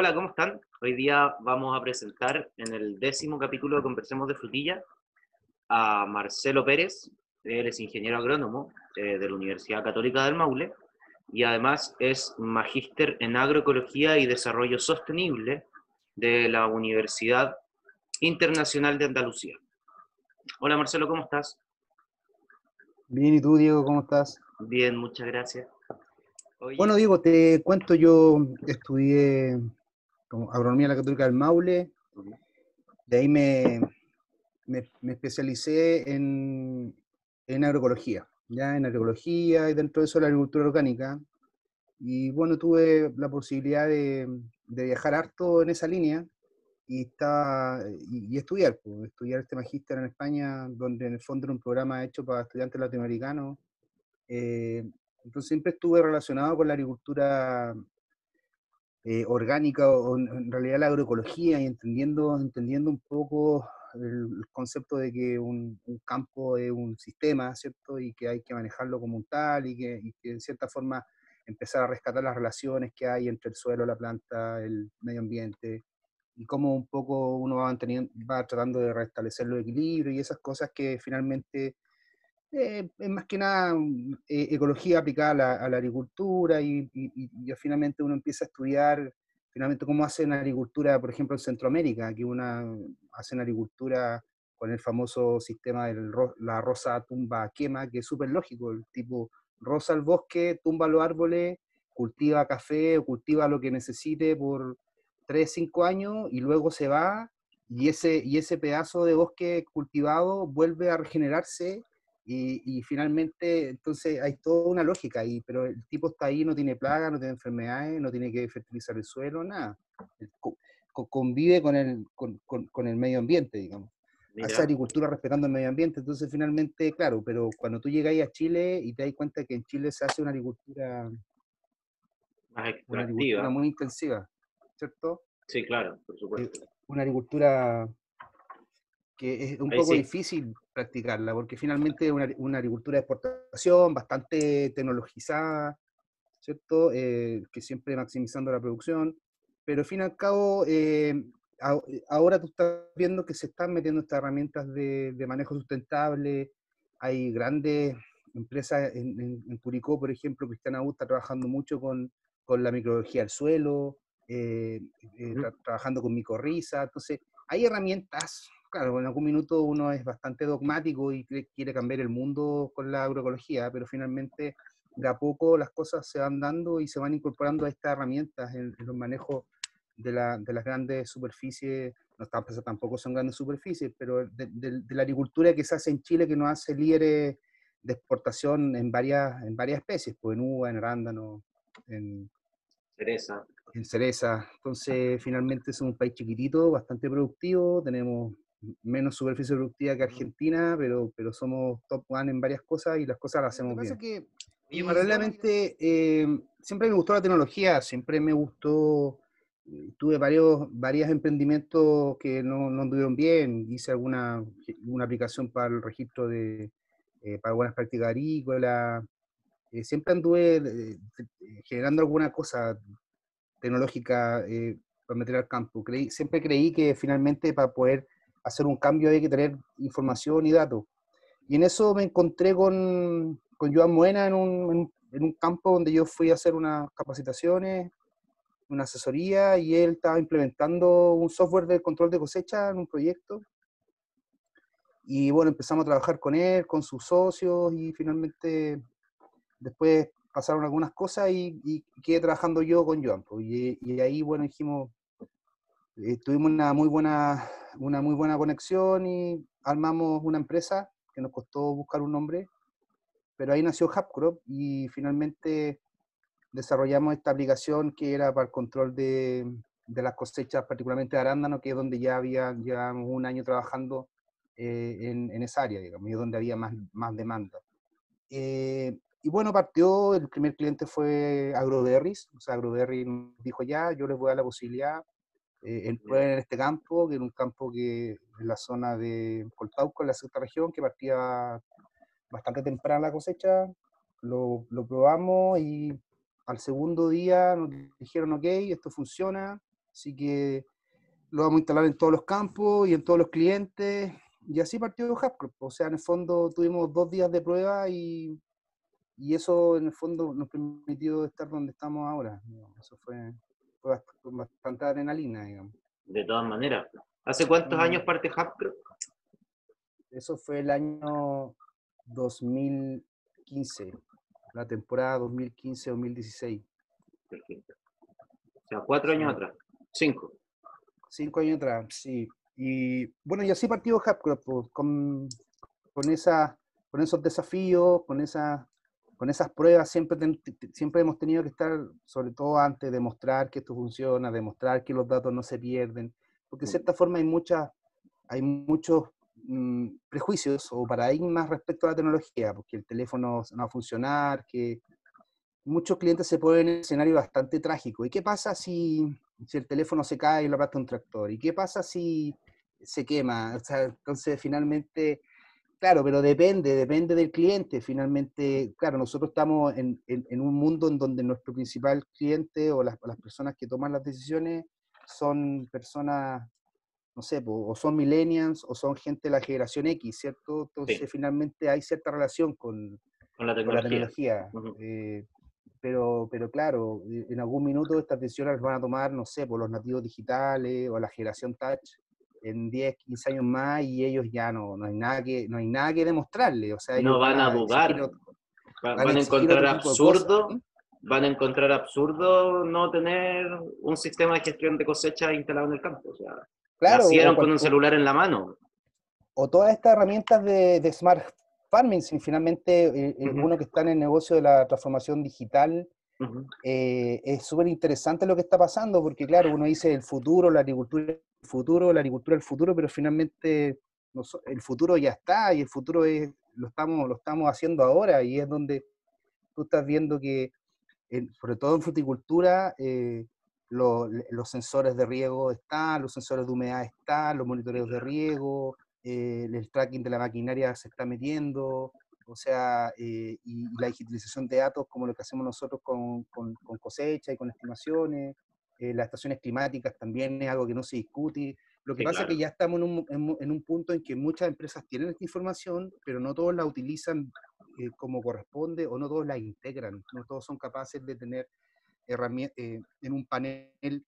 Hola, ¿cómo están? Hoy día vamos a presentar en el décimo capítulo de Conversemos de Frutilla a Marcelo Pérez. Él es ingeniero agrónomo eh, de la Universidad Católica del Maule y además es magíster en agroecología y desarrollo sostenible de la Universidad Internacional de Andalucía. Hola Marcelo, ¿cómo estás? Bien, ¿y tú Diego, cómo estás? Bien, muchas gracias. Bueno, Diego, te cuento, yo estudié como agronomía en la Católica del Maule, de ahí me, me, especialicé en, en, agroecología, ya en agroecología y dentro de eso la agricultura orgánica. Y bueno, tuve la posibilidad de, de viajar harto en esa línea y, estaba, y, estudiar, pues, estudiar este magíster en España, donde en el fondo era un programa hecho para estudiantes latinoamericanos. Eh, entonces siempre estuve relacionado con la agricultura eh, orgánica o en realidad la agroecología y entendiendo, entendiendo un poco el, concepto de que un, campo es un sistema, ¿cierto? Y que hay que manejarlo como un tal y que, y que en cierta forma empezar a rescatar las relaciones que hay entre el suelo, la planta, el medio ambiente, y cómo un poco uno va, va tratando de restablecer los equilibrios y esas cosas que finalmente eh, es más que nada mm, eh, ecología aplicada a la, agricultura y, finalmente uno empieza a estudiar finalmente cómo hacen agricultura, por ejemplo, en Centroamérica, que una hacen agricultura con el famoso sistema de la rosa tumba quema, que es súper lógico, el tipo rosa al bosque, tumba los árboles, cultiva café o cultiva lo que necesite por 3, 5 años y luego se va y ese, y ese pedazo de bosque cultivado vuelve a regenerarse y, finalmente, entonces hay toda una lógica ahí, pero el tipo está ahí, no tiene plagas, no tiene enfermedades, no tiene que fertilizar el suelo, nada. convive con el, con, con, el medio ambiente, digamos. Hace agricultura respetando el medio ambiente, entonces finalmente, claro, pero cuando tú llegas a Chile y te das cuenta que en Chile se hace una agricultura, una agricultura muy intensiva, ¿cierto? Sí, claro, por supuesto. Eh, una agricultura que es un poco difícil practicarla, porque finalmente es una, agricultura de exportación bastante tecnologizada, ¿cierto? Eh, que siempre maximizando la producción, pero al fin y al cabo, eh, ahora tú estás viendo que se están metiendo estas herramientas de, manejo sustentable, hay grandes empresas en, Curicó, por ejemplo, Cristiana U está trabajando mucho con, con la microbiología del suelo, eh, trabajando con micorriza, entonces hay herramientas claro, en algún minuto uno es bastante dogmático y quiere cambiar el mundo con la agroecología, pero finalmente de a poco las cosas se van dando y se van incorporando a estas herramientas en, los manejos de, la, de, las grandes superficies, no tampoco son grandes superficies, pero de, la agricultura que se hace en Chile, que nos hace líderes de exportación en varias, en varias especies, pues en uva, en arándano, en cereza. En cereza. Entonces, finalmente somos un país chiquitito, bastante productivo, tenemos menos superficie productiva que Argentina, pero, pero somos top one en varias cosas y las cosas las hacemos bien. Que, y paralelamente, eh, siempre me gustó la tecnología, siempre me gustó, eh, tuve varios varios emprendimientos que no, no anduvieron bien, hice alguna una aplicación para el registro de, eh, para buenas prácticas agrícolas, siempre anduve generando alguna cosa tecnológica para meter al campo. Creí, siempre creí que finalmente para poder hacer un cambio hay que tener información y datos. Y en eso me encontré con, con Joan Buena en un, en, un, campo donde yo fui a hacer unas capacitaciones, una asesoría, y él estaba implementando un software de control de cosecha en un proyecto. Y bueno, empezamos a trabajar con él, con sus socios, y finalmente después pasaron algunas cosas y, y quedé trabajando yo con Joan. Pues, y, y ahí, bueno, dijimos, eh, tuvimos una muy buena una muy buena conexión y armamos una empresa que nos costó buscar un nombre, pero ahí nació Hubcrop y finalmente desarrollamos esta aplicación que era para el control de, de las cosechas, particularmente de arándano, que es donde ya había llevamos un año trabajando eh, en, en, esa área, digamos, y donde había más, más demanda. Eh, y bueno, partió, el primer cliente fue Agroberries, o sea, Agroberry dijo ya, yo les voy a dar la posibilidad, eh, en este campo, que era un campo que en la zona de Coltauco, en la sexta región, que partía bastante temprana la cosecha, lo, lo, probamos y al segundo día nos dijeron, ok, esto funciona, Así que lo vamos a instalar en todos los campos y en todos los clientes. Y así partió Hapcrop. O sea, en el fondo tuvimos dos días de prueba y, y eso en el fondo nos permitió estar donde estamos ahora. Eso fue bastante adrenalina, digamos. De todas maneras. ¿Hace cuántos años parte Hapcrop? Eso fue el año 2015, la temporada 2015-2016. Perfecto. O sea, cuatro años atrás. Cinco. Cinco años atrás, sí. Y bueno, y así partió Hapcrop, pues, con, con, esa, con esos desafíos, con, esa, con esas pruebas, siempre, siempre hemos tenido que estar, sobre todo antes, de mostrar que esto funciona, demostrar que los datos no se pierden, porque de mm. cierta forma hay, muchas hay muchos mm, prejuicios o paradigmas respecto a la tecnología, porque el teléfono no va a funcionar, que muchos clientes se ponen en un escenario bastante trágico. ¿Y qué pasa si si el teléfono se cae y lo aplasta un tractor? ¿Y qué pasa si se quema? O sea, entonces finalmente, claro, pero depende, depende del cliente. Finalmente, claro, nosotros estamos en, en, un mundo en donde nuestro principal cliente o las, las, personas que toman las decisiones son personas, no sé, o son millennials o son gente de la generación X, ¿cierto? Entonces finalmente hay cierta relación con, con la tecnología. Eh, pero, pero claro, e, en algún minuto estas decisiones van a tomar, no sé, por los nativos digitales o la generación touch en 10, 15 años más y ellos ya no, no, hay, nada que, no hay nada que demostrarle. O sea, no van, a dudar. van, a encontrar absurdo. Van a encontrar absurdo no tener un sistema de gestión de cosecha instalado en el campo. O sea, claro, nacieron con un celular en la mano. O todas estas herramientas de, de smart farming, finalmente eh, eh, uno que está en el negocio de la transformación digital, eh, es súper interesante lo que está pasando, porque claro, uno dice el futuro, la agricultura, el futuro, la agricultura, el futuro, pero finalmente el futuro ya está y el futuro es, lo, estamos, lo estamos haciendo ahora y es donde tú estás viendo que, sobre todo en fruticultura, los sensores de riego están, los sensores de humedad están, los monitoreos de riego, eh, el tracking de la maquinaria se está metiendo, o sea, eh, y, la digitalización de datos como lo que hacemos nosotros con, con, cosecha y con estimaciones, eh, las estaciones climáticas también es algo que no se discute. Lo que pasa es que ya estamos en un, en, un, punto en que muchas empresas tienen esta información, pero no todos la utilizan como corresponde o no todos la integran, no todos son capaces de tener herramientas en un panel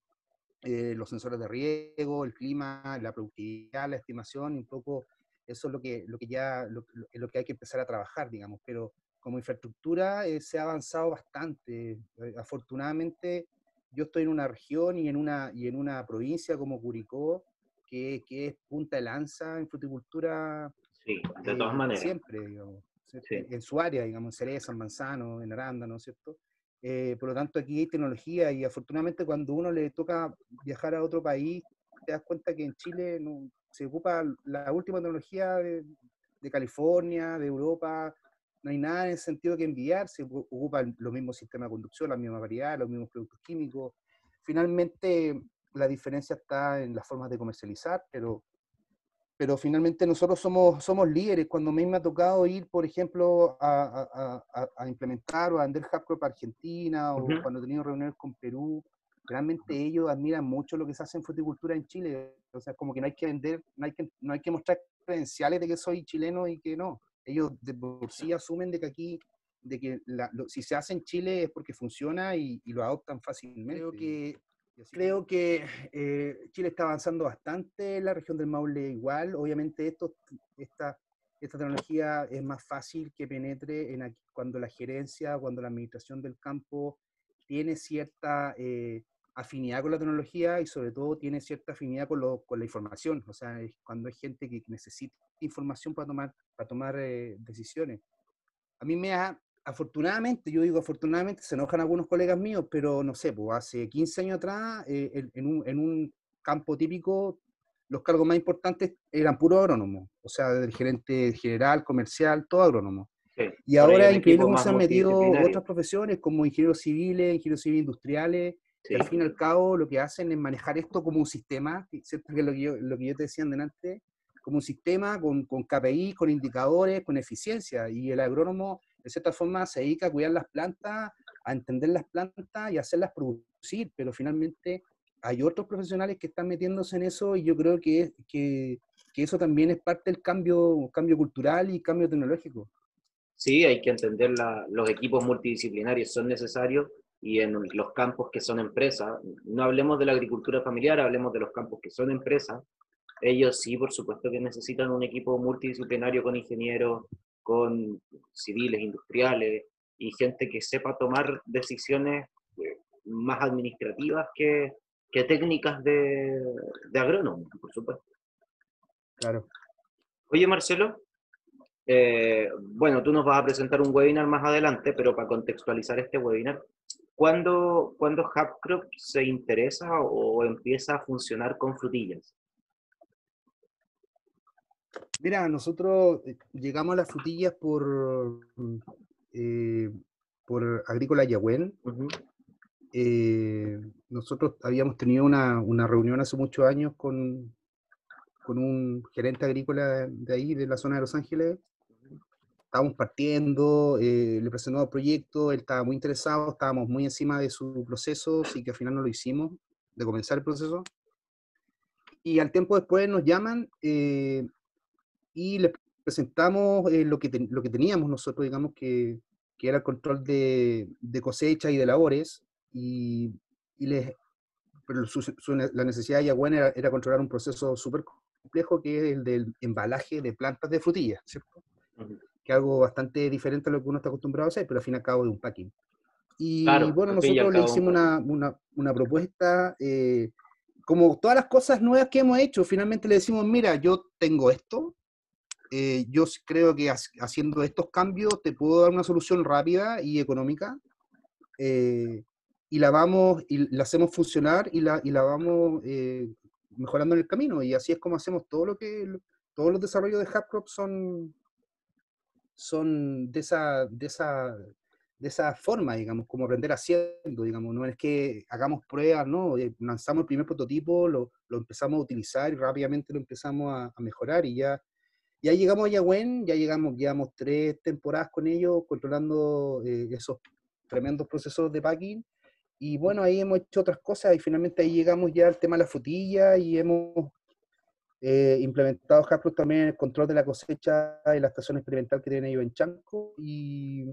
eh, los sensores de riego, el clima, la productividad, la estimación, un poco eso es lo que, lo que ya lo, lo que hay que empezar a trabajar, digamos, pero como infraestructura eh, se ha avanzado bastante. Eh, afortunadamente, yo estoy en una región y en una, y en una provincia como Curicó, que, que es punta de lanza en fruticultura. Sí, de todas maneras. Siempre, digamos. En su área, digamos, en Cereza, en Manzano, en Aranda, ¿no es cierto? Eh, por lo tanto, aquí hay tecnología y afortunadamente cuando uno le toca viajar a otro país, te das cuenta que en Chile no, se ocupa la última tecnología de, California, de Europa, no hay nada en ese sentido que enviar, se ocupa los mismos sistemas de conducción, la misma variedad, los mismos productos químicos. Finalmente, la diferencia está en las formas de comercializar, pero pero finalmente nosotros somos, somos líderes. Cuando a mí me ha tocado ir, por ejemplo, a, a, implementar o a vender Hapcrop Argentina, o cuando he tenido reuniones con Perú, realmente ellos admiran mucho lo que se hace en fruticultura en Chile. O sea, como que no hay que vender, no hay que, no hay que mostrar credenciales de que soy chileno y que no. Ellos de por sí asumen de que aquí, de que si se hace en Chile es porque funciona y, y lo adoptan fácilmente. Creo que Creo que eh, Chile está avanzando bastante, la región del Maule igual. Obviamente esto, esta, esta tecnología es más fácil que penetre en cuando la gerencia, cuando la administración del campo tiene cierta eh, afinidad con la tecnología y sobre todo tiene cierta afinidad con, lo, con la información. O sea, cuando hay gente que necesita información para tomar, para tomar eh, decisiones. A mí me ha, afortunadamente, yo digo afortunadamente, se enojan algunos colegas míos, pero no sé, pues hace 15 años atrás, eh, en, un, en, un, campo típico, los cargos más importantes eran puro agrónomos, o sea, del gerente general, comercial, todo agrónomo. y ahora increíble cómo se han metido otras profesiones como ingenieros civiles, ingenieros civiles industriales, que al fin y al cabo lo que hacen es manejar esto como un sistema, ¿cierto? que lo que yo, lo que yo te decía antes, como un sistema con, con KPI, con indicadores, con eficiencia, y el agrónomo de cierta forma se dedica a cuidar las plantas, a entender las plantas y hacerlas producir, pero finalmente hay otros profesionales que están metiéndose en eso y yo creo que, que, que eso también es parte del cambio, cambio cultural y cambio tecnológico. Sí, hay que entender la, los equipos multidisciplinarios son necesarios y en los campos que son empresas, no hablemos de la agricultura familiar, hablemos de los campos que son empresas, ellos sí, por supuesto que necesitan un equipo multidisciplinario con ingenieros, con civiles, industriales y gente que sepa tomar decisiones eh, más administrativas que, que técnicas de, de agrónomo, por supuesto. Claro. Oye, Marcelo, eh, bueno, tú nos vas a presentar un webinar más adelante, pero para contextualizar este webinar, ¿cuándo, ¿cuándo Hapcrop se interesa o empieza a funcionar con frutillas? Mira, nosotros eh, llegamos a las frutillas por, eh, por Agrícola Yahuen. nosotros habíamos tenido una, una, reunión hace muchos años con, con un gerente agrícola de ahí, de la zona de Los Ángeles. Estábamos partiendo, eh, le presentamos el proyecto, él estaba muy interesado, estábamos muy encima de su proceso, y que al final no lo hicimos, de comenzar el proceso. Y al tiempo después nos llaman eh, y le presentamos eh, lo, que lo que teníamos nosotros, digamos, que, que era el control de, de, cosecha y de labores, y, y les, pero la necesidad de Yagüen era, era, controlar un proceso súper complejo que es el del embalaje de plantas de frutillas, ¿cierto? Que es algo bastante diferente a lo que uno está acostumbrado a hacer, pero al fin y al cabo de un packing. Y bueno, nosotros le hicimos una, una, una propuesta, eh, como todas las cosas nuevas que hemos hecho, finalmente le decimos, mira, yo tengo esto, eh, yo creo que haciendo estos cambios te puedo dar una solución rápida y económica, eh, y la vamos, y la hacemos funcionar y la, y la vamos mejorando en el camino. Y así es como hacemos todo lo que, todos los desarrollos de HubCrop son, son de esa, de esa, de esa forma, digamos, como aprender haciendo, digamos, no es que hagamos pruebas, no, eh, lanzamos el primer prototipo, lo, lo empezamos a utilizar y rápidamente lo empezamos a, mejorar y ya, ya llegamos a Yahwen, ya llegamos, llevamos tres temporadas con ellos, controlando eh, esos tremendos procesos de packing y bueno, ahí hemos hecho otras cosas y finalmente ahí llegamos ya al tema de la frutilla y hemos eh, implementado Hapros también el control de la cosecha y la estación experimental que tienen ellos en Chanco y,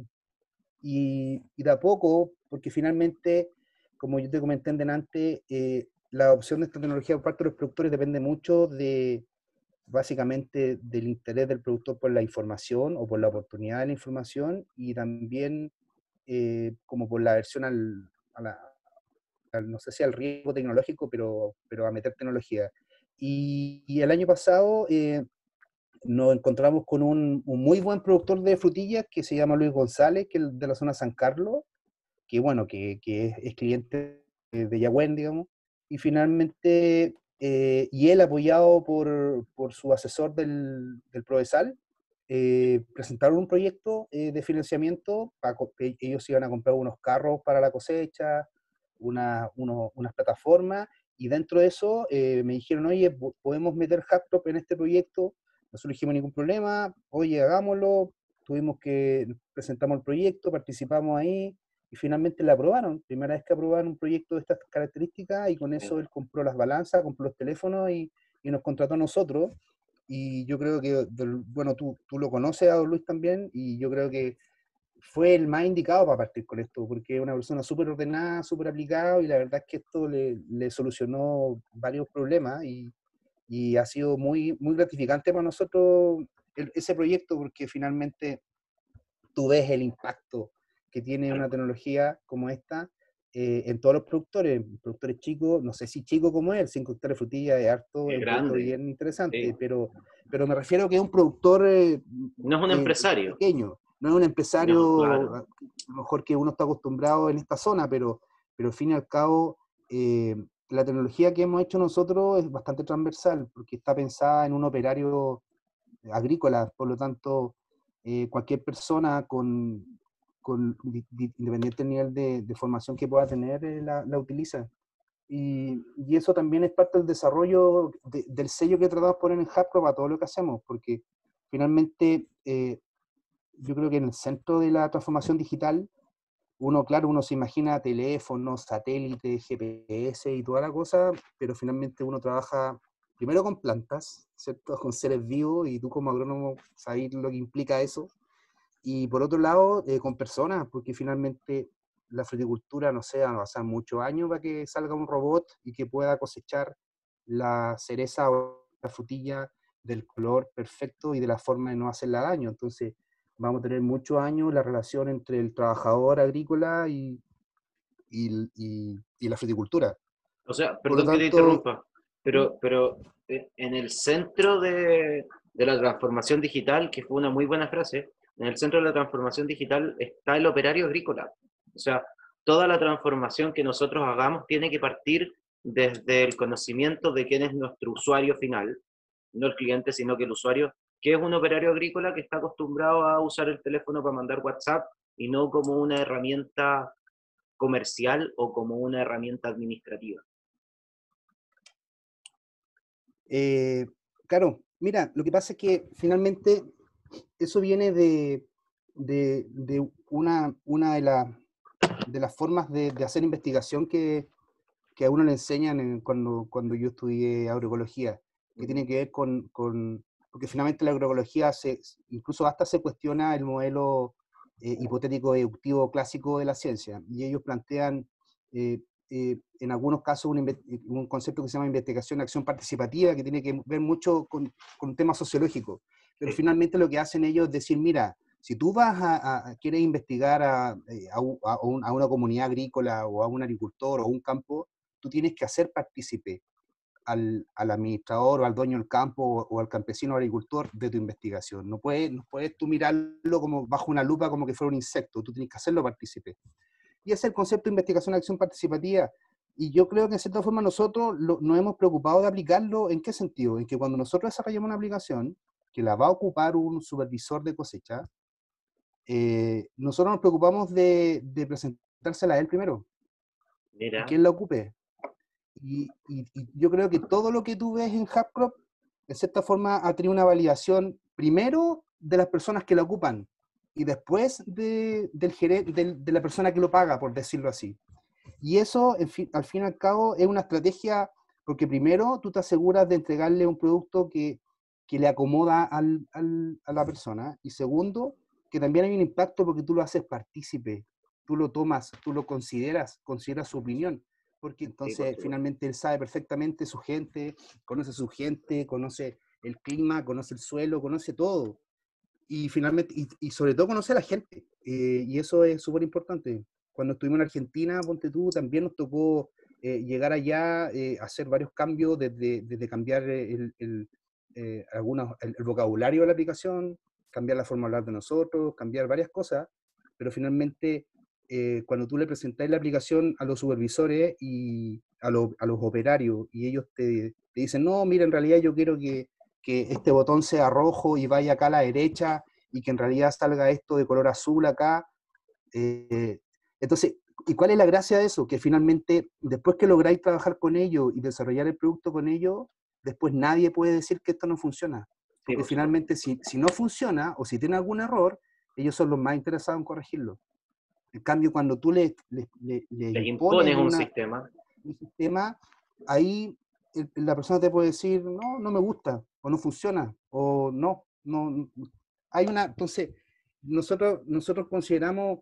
y, de a poco, porque finalmente, como yo te comenté en delante, eh, la adopción de esta tecnología por parte de los productores depende mucho de, básicamente, del interés del productor por la información o por la oportunidad de la información y también eh, como por la versión al, no sé si al riesgo tecnológico, pero, pero a meter tecnología. Y, el año pasado eh, nos encontramos con un, muy buen productor de frutillas que se llama Luis González, que es de la zona San Carlos, que bueno, que, es, cliente de Yahuen, digamos, y finalmente, eh, y él apoyado por, por su asesor del, del Provesal, eh, presentaron un proyecto de financiamiento, para, ellos iban a comprar unos carros para la cosecha, una, unas plataformas, y dentro de eso eh, me dijeron, oye, podemos meter Haptop en este proyecto, no surgimos ningún problema, oye, hagámoslo, tuvimos que, presentamos el proyecto, participamos ahí, y finalmente la aprobaron, primera vez que aprobaron un proyecto de estas características, y con eso él compró las balanzas, compró los teléfonos y, y nos contrató a nosotros, y yo creo que, bueno, tú, tú lo conoces a Don Luis también, y yo creo que fue el más indicado para partir con esto, porque es una persona súper ordenada, súper aplicada, y la verdad es que esto le, le solucionó varios problemas, y, y, ha sido muy, muy gratificante para nosotros ese proyecto, porque finalmente tú ves el impacto que tiene una tecnología como esta eh, en todos los productores, productores chicos, no sé si chico como él, 5 hectáreas de frutilla es harto, es bien interesante, pero, pero me refiero a que es un productor... Eh, no es un eh, empresario. Pequeño, no es un empresario, a lo mejor que uno está acostumbrado en esta zona, pero, pero al fin y al cabo, la tecnología que hemos hecho nosotros es bastante transversal, porque está pensada en un operario agrícola, por lo tanto, cualquier persona con, con independiente del nivel de, formación que pueda tener, eh, la, utiliza. Y, y, eso también es parte del desarrollo del sello que tratamos de poner en Hapro para todo lo que hacemos, porque finalmente eh, yo creo que en el centro de la transformación digital uno, claro, uno se imagina teléfonos, satélites, GPS y toda la cosa, pero finalmente uno trabaja primero con plantas, ¿cierto? Con seres vivos y tú como agrónomo sabes lo que implica eso. Y por otro lado, eh, con personas, porque finalmente la fruticultura, no sé, va a pasar muchos años para que salga un robot y que pueda cosechar la cereza o la frutilla del color perfecto y de la forma de no hacerla daño. Entonces, vamos a tener muchos años la relación entre el trabajador agrícola y, y, y, la fruticultura. O sea, perdón que te interrumpa, pero, pero eh, en el centro de, de la transformación digital, que fue una muy buena frase, en el centro de la transformación digital está el operario agrícola. O sea, toda la transformación que nosotros hagamos tiene que partir desde el conocimiento de quién es nuestro usuario final, no el cliente, sino que el usuario que es un operario agrícola que está acostumbrado a usar el teléfono para mandar WhatsApp y no como una herramienta comercial o como una herramienta administrativa. Eh, claro, mira, lo que pasa es que finalmente eso viene de, una, una de, de, las formas de, hacer investigación que, a uno le enseñan cuando, cuando yo estudié agroecología, que tiene que ver con, porque finalmente la agroecología se, incluso hasta se cuestiona el modelo eh, hipotético deductivo clásico de la ciencia, y ellos plantean eh, eh, en algunos casos un, concepto que se llama investigación acción participativa, que tiene que ver mucho con, con un tema sociológico, pero finalmente lo que hacen ellos es decir, mira, si tú vas a, quieres investigar a, a, una comunidad agrícola o a un agricultor o a un campo, tú tienes que hacer partícipe al, administrador o al dueño del campo o, al campesino o agricultor de tu investigación. No puedes, no puedes tú mirarlo como bajo una lupa como que fuera un insecto, tú tienes que hacerlo partícipe. Y ese es el concepto de investigación acción participativa. Y yo creo que en cierta forma nosotros nos hemos preocupado de aplicarlo. ¿En qué sentido? En que cuando nosotros desarrollamos una aplicación que la va a ocupar un supervisor de cosecha, eh, nosotros nos preocupamos de, de presentársela a él primero. Mira. Que él la ocupe. Y, yo creo que todo lo que tú ves en HubCrop, de cierta forma, ha tenido una validación primero de las personas que la ocupan y después de, del gerente, de la persona que lo paga, por decirlo así. Y eso, al fin y al cabo, es una estrategia porque primero tú te aseguras de entregarle un producto que, que le acomoda al, al, a la persona y segundo, que también hay un impacto porque tú lo haces partícipe, tú lo tomas, tú lo consideras, consideras su opinión porque entonces finalmente él sabe perfectamente su gente, conoce su gente, conoce el clima, conoce el suelo, conoce todo. Y finalmente, y, sobre todo conoce a la gente. Eh, y eso es súper importante. Cuando estuvimos en Argentina, ponte tú, también nos tocó eh, llegar allá, eh, hacer varios cambios, desde, desde cambiar el, el, algunos, el, vocabulario de la aplicación, cambiar la forma de hablar de nosotros, cambiar varias cosas, pero finalmente eh, cuando tú le presentas la aplicación a los supervisores y a, los operarios y ellos te, dicen, no, mira, en realidad yo quiero que, este botón sea rojo y vaya acá a la derecha y que en realidad salga esto de color azul acá. Eh, entonces, ¿y cuál es la gracia de eso? Que finalmente, después que lográis trabajar con ellos y desarrollar el producto con ellos, después nadie puede decir que esto no funciona. Porque finalmente, si, si no funciona o si tiene algún error, ellos son los más interesados en corregirlo. En cambio, cuando tú le, le, impones, un sistema, un sistema, ahí la persona te puede decir, no, no me gusta, o no funciona, o no, no. Hay una, entonces, nosotros, nosotros consideramos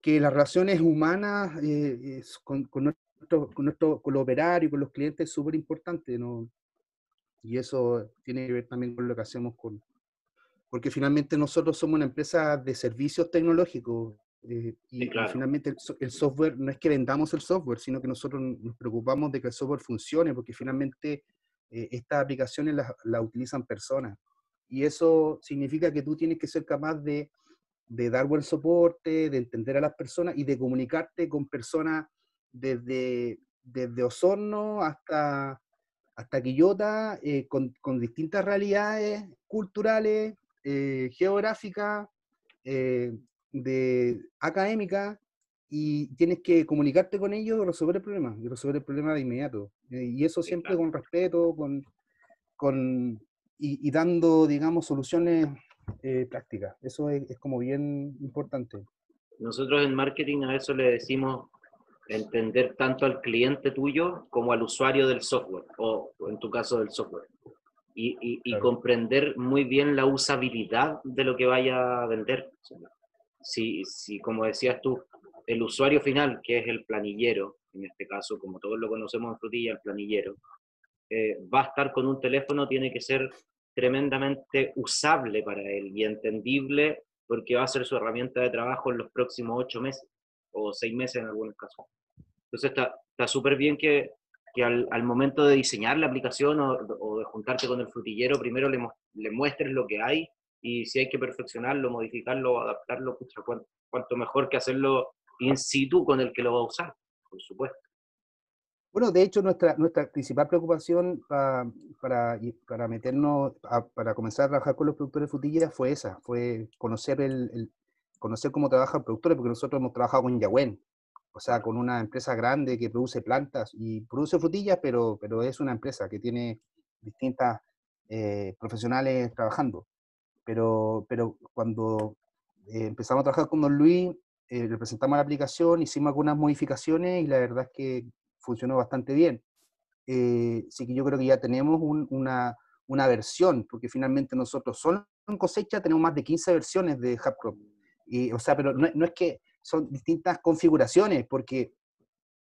que las relaciones humanas eh, con, con, nuestro, con, nuestro, con los operarios, con los clientes, es súper importante, ¿no? Y eso tiene que ver también con lo que hacemos con... Porque finalmente nosotros somos una empresa de servicios tecnológicos eh, y, finalmente el, software, no es que vendamos el software, sino que nosotros nos preocupamos de que el software funcione, porque finalmente eh, estas aplicaciones las, utilizan personas. Y eso significa que tú tienes que ser capaz de, de, dar buen soporte, de entender a las personas y de comunicarte con personas desde, desde Osorno hasta, hasta Quillota, eh, con, con, distintas realidades culturales, geográficas, de académica y tienes que comunicarte con ellos y resolver el problema, y resolver el problema de inmediato. Eh, y eso siempre con respeto, con, con y, dando, digamos, soluciones eh, prácticas. Eso es, como bien importante. Nosotros en marketing a eso le decimos entender tanto al cliente tuyo como al usuario del software, o, en tu caso del software. Y, y, comprender muy bien la usabilidad de lo que vaya a vender. Si, si, como decías tú, el usuario final, que es el planillero, en este caso, como todos lo conocemos en Frutilla, el planillero, eh, va a estar con un teléfono, tiene que ser tremendamente usable para él y entendible porque va a ser su herramienta de trabajo en los próximos ocho meses o seis meses en algunos casos. Entonces está súper bien que, que al, momento de diseñar la aplicación o, de juntarte con el frutillero, primero le, muestres lo que hay y si hay que perfeccionarlo, modificarlo, adaptarlo, pucha, cuánto mejor que hacerlo in situ con el que lo va a usar, por supuesto. Bueno, de hecho, nuestra, nuestra principal preocupación para, para, para meternos, para comenzar a trabajar con los productores de frutillas fue esa, fue conocer, el, conocer cómo trabajan productores, porque nosotros hemos trabajado con Yahweh, o sea, con una empresa grande que produce plantas y produce frutillas, pero, pero es una empresa que tiene distintas eh, profesionales trabajando. Pero, pero cuando eh, empezamos a trabajar con Don Luis, eh, representamos la aplicación, hicimos algunas modificaciones y la verdad es que funcionó bastante bien. Eh, así que yo creo que ya tenemos una, una, versión, porque finalmente nosotros solo en cosecha tenemos más de 15 versiones de HubCrop. Y, o sea, pero no, no, es que son distintas configuraciones, porque,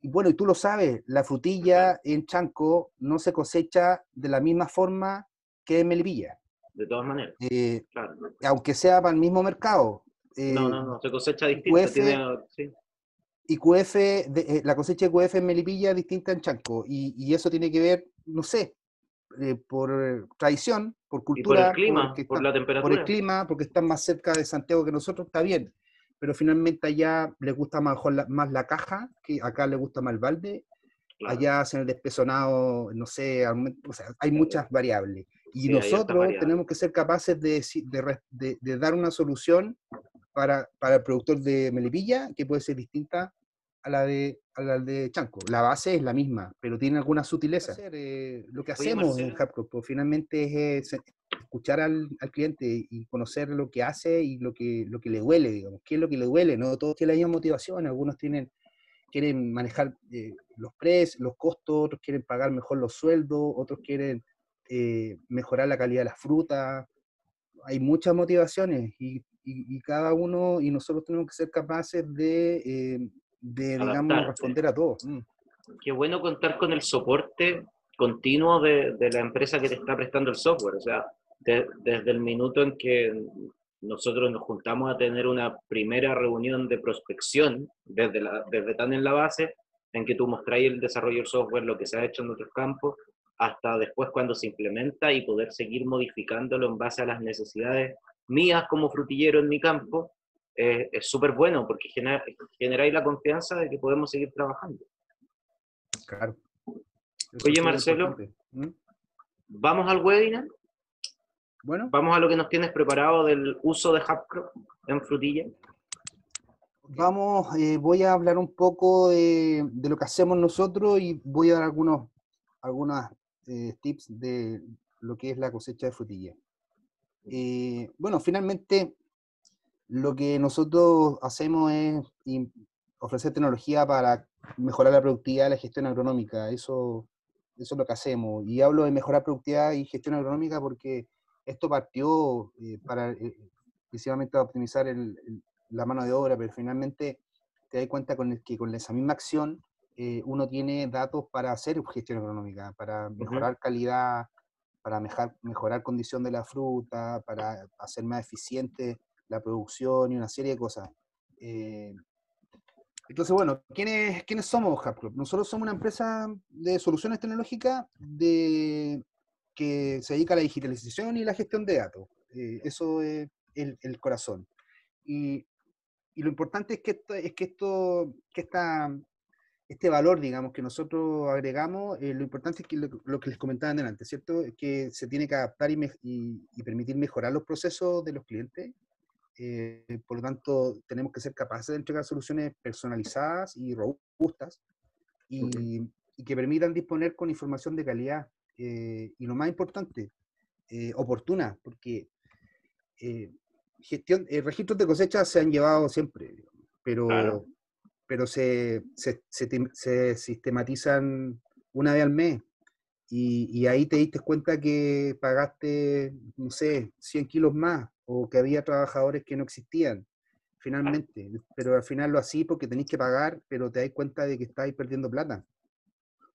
y bueno, y tú lo sabes, la frutilla en Chanco no se cosecha de la misma forma que en Melipilla. De todas maneras. Eh, claro. Aunque sea para el mismo mercado. Eh, no, no, no, se cosecha distinto. tiene, sí y QF, eh, la cosecha de QF en Melipilla es distinta en Chanco, y, y eso tiene que ver, no sé, eh, por tradición, por cultura. por el clima, por la temperatura. Por el clima, porque están más cerca de Santiago que nosotros, está bien. Pero finalmente allá le gusta más la, más la caja, que acá le gusta más el balde. Allá hacen el despesonado, no sé, o sea, hay muchas variables. Y nosotros tenemos que ser capaces de, de, de, de, dar una solución para, para el productor de Melipilla, que puede ser distinta a la de, a la de Chanco. La base es la misma, pero tiene algunas sutilezas. Eh, lo que hacemos en Hapco, pues, finalmente es escuchar al, al, cliente y conocer lo que hace y lo que, lo que le duele, digamos. ¿Qué es lo que le duele? No todos tienen la misma motivación, algunos tienen quieren manejar eh, los precios, los costos, otros quieren pagar mejor los sueldos, otros quieren eh, mejorar la calidad de las frutas. Hay muchas motivaciones y y, cada uno, y nosotros tenemos que ser capaces de, eh, de digamos, responder a todos. Mm. Qué bueno contar con el soporte continuo de, de, la empresa que te está prestando el software. O sea, desde el minuto en que nosotros nos juntamos a tener una primera reunión de prospección, desde, la, desde tan en la base, en que tú mostráis el desarrollo del software, lo que se ha hecho en otros campos, hasta después cuando se implementa y poder seguir modificándolo en base a las necesidades mías como frutillero en mi campo, eh, es súper bueno porque genera, generáis la confianza de que podemos seguir trabajando. Claro. Oye, Marcelo, ¿Mm? ¿vamos al webinar? Bueno. ¿Vamos a lo que nos tienes preparado del uso de Hubcrop en frutilla? Vamos, eh, voy a hablar un poco de, de, lo que hacemos nosotros y voy a dar algunos algunas eh, tips de lo que es la cosecha de frutilla. Eh, bueno, finalmente lo que nosotros hacemos es ofrecer tecnología para mejorar la productividad y la gestión agronómica. Eso, eso es lo que hacemos. Y hablo de mejorar productividad y gestión agronómica porque esto partió eh, para eh, precisamente optimizar la mano de obra, pero finalmente te das cuenta con que con esa misma acción uno tiene datos para hacer gestión agronómica, para mejorar calidad, para mejorar, mejorar condición de la fruta, para hacer más eficiente la producción y una serie de cosas. Eh, entonces, bueno, ¿quiénes, ¿quiénes somos HubClub? Nosotros somos una empresa de soluciones tecnológicas de, que se dedica a la digitalización y la gestión de datos. Eh, eso es el, el corazón. Y, y, lo importante es que esto, es que esto, que esta, este valor, digamos, que nosotros agregamos, eh, lo importante es que lo, que les comentaba delante, ¿cierto? Que se tiene que adaptar y, y, permitir mejorar los procesos de los clientes. Eh, por lo tanto, tenemos que ser capaces de entregar soluciones personalizadas y robustas y, y que permitan disponer con información de calidad. Eh, y lo más importante, oportuna, porque gestión, registros de cosecha se han llevado siempre. pero, pero se, se, se, sistematizan una vez al mes. Y, ahí te diste cuenta que pagaste, no sé, 100 kilos más o que había trabajadores que no existían, finalmente. Pero al final lo así porque tenéis que pagar, pero te das cuenta de que estáis perdiendo plata.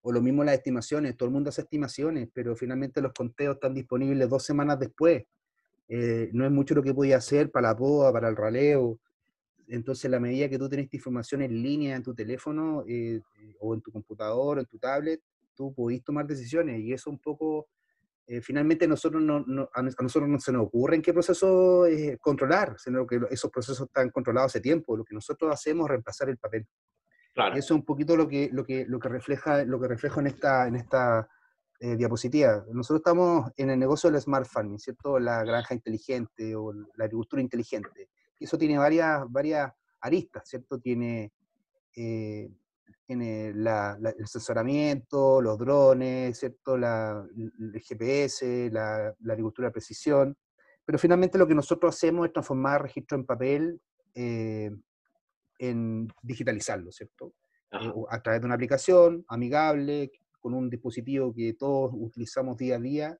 O lo mismo las estimaciones, todo el mundo hace estimaciones, pero finalmente los conteos están disponibles dos semanas después. Eh, no es mucho lo que podía hacer para la POA, para el raleo. Entonces, la medida que tú tenés información en línea en tu teléfono eh, o en tu computador o en tu tablet, tú podés tomar decisiones y eso un poco, eh, finalmente nosotros no, a nosotros no se nos ocurre en qué proceso controlar, sino que esos procesos están controlados hace tiempo. Lo que nosotros hacemos es reemplazar el papel. Claro. Eso es un poquito lo que, lo que, lo que refleja, lo que reflejo en esta, en esta eh, diapositiva. Nosotros estamos en el negocio del smart farming, ¿cierto? La granja inteligente o la agricultura inteligente. Eso tiene varias, varias aristas, ¿cierto? Tiene, eh, tiene la, el asesoramiento, los drones, ¿cierto? La, el GPS, la, agricultura de precisión. Pero finalmente lo que nosotros hacemos es transformar registro en papel eh, en digitalizarlo, ¿cierto? a través de una aplicación amigable, con un dispositivo que todos utilizamos día a día,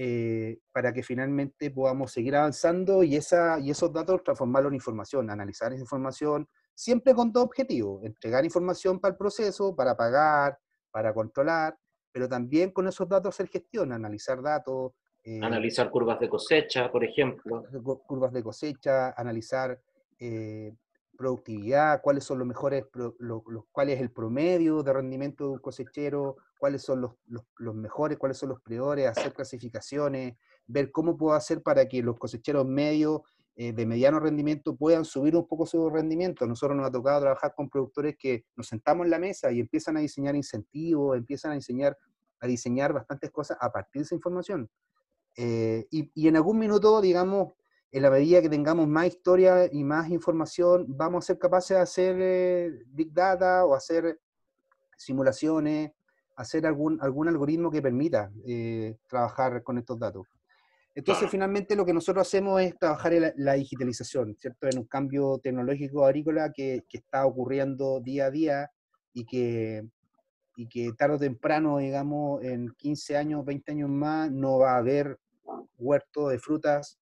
eh, para que finalmente podamos seguir avanzando y, esa, y esos datos transformarlos en información, analizar esa información, siempre con dos objetivos, entregar información para el proceso, para pagar, para controlar, pero también con esos datos hacer gestión, analizar datos. Eh, analizar curvas de cosecha, por ejemplo. Curvas de cosecha, analizar eh, productividad, cuáles son los mejores, los, cuál es el promedio de rendimiento de un cosechero, cuáles son los, los, mejores, cuáles son los peores, hacer clasificaciones, ver cómo puedo hacer para que los cosecheros medios eh, de mediano rendimiento puedan subir un poco su rendimiento. Nosotros nos ha tocado trabajar con productores que nos sentamos en la mesa y empiezan a diseñar incentivos, empiezan a diseñar, a diseñar bastantes cosas a partir de esa información. Eh, y, y en algún minuto, digamos, en la medida que tengamos más historia y más información, vamos a ser capaces de hacer eh, big data o hacer simulaciones, hacer algún, algún algoritmo que permita eh, trabajar con estos datos. Entonces, finalmente lo que nosotros hacemos es trabajar en la, digitalización, ¿cierto? En un cambio tecnológico agrícola que, que, está ocurriendo día a día y que, y que tarde o temprano, digamos, en 15 años, 20 años más, no va a haber huerto de frutas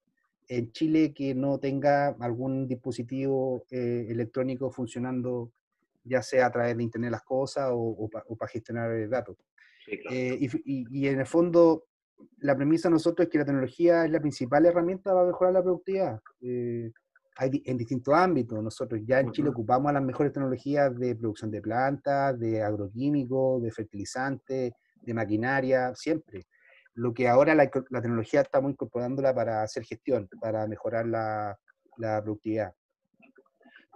en Chile que no tenga algún dispositivo eh, electrónico funcionando, ya sea a través de Internet las cosas o, para gestionar datos. Eh, y, y, en el fondo, la premisa de nosotros es que la tecnología es la principal herramienta para mejorar la productividad. Eh, hay en distintos ámbitos. Nosotros ya en Chile ocupamos las mejores tecnologías de producción de plantas, de agroquímicos, de fertilizantes, de maquinaria, siempre lo que ahora la, tecnología estamos incorporándola para hacer gestión, para mejorar la, productividad.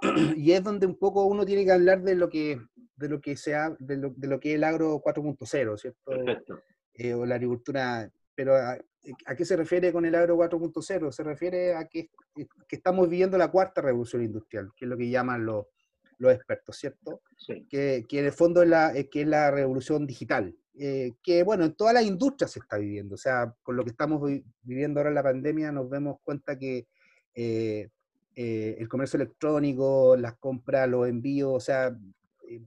Y es donde un poco uno tiene que hablar de lo que, de lo que, sea, de lo, de lo que es el agro 4.0, ¿cierto? Perfecto. Eh, o la agricultura. Pero a, qué se refiere con el agro 4.0? Se refiere a que, que, estamos viviendo la cuarta revolución industrial, que es lo que llaman los, los expertos, ¿cierto? Sí. Que, que, en el fondo es la, que es la revolución digital, eh, que bueno, en todas las industrias se está viviendo. O sea, con lo que estamos viviendo ahora en la pandemia nos vemos cuenta que eh, eh, el comercio electrónico, las compras, los envíos, o sea,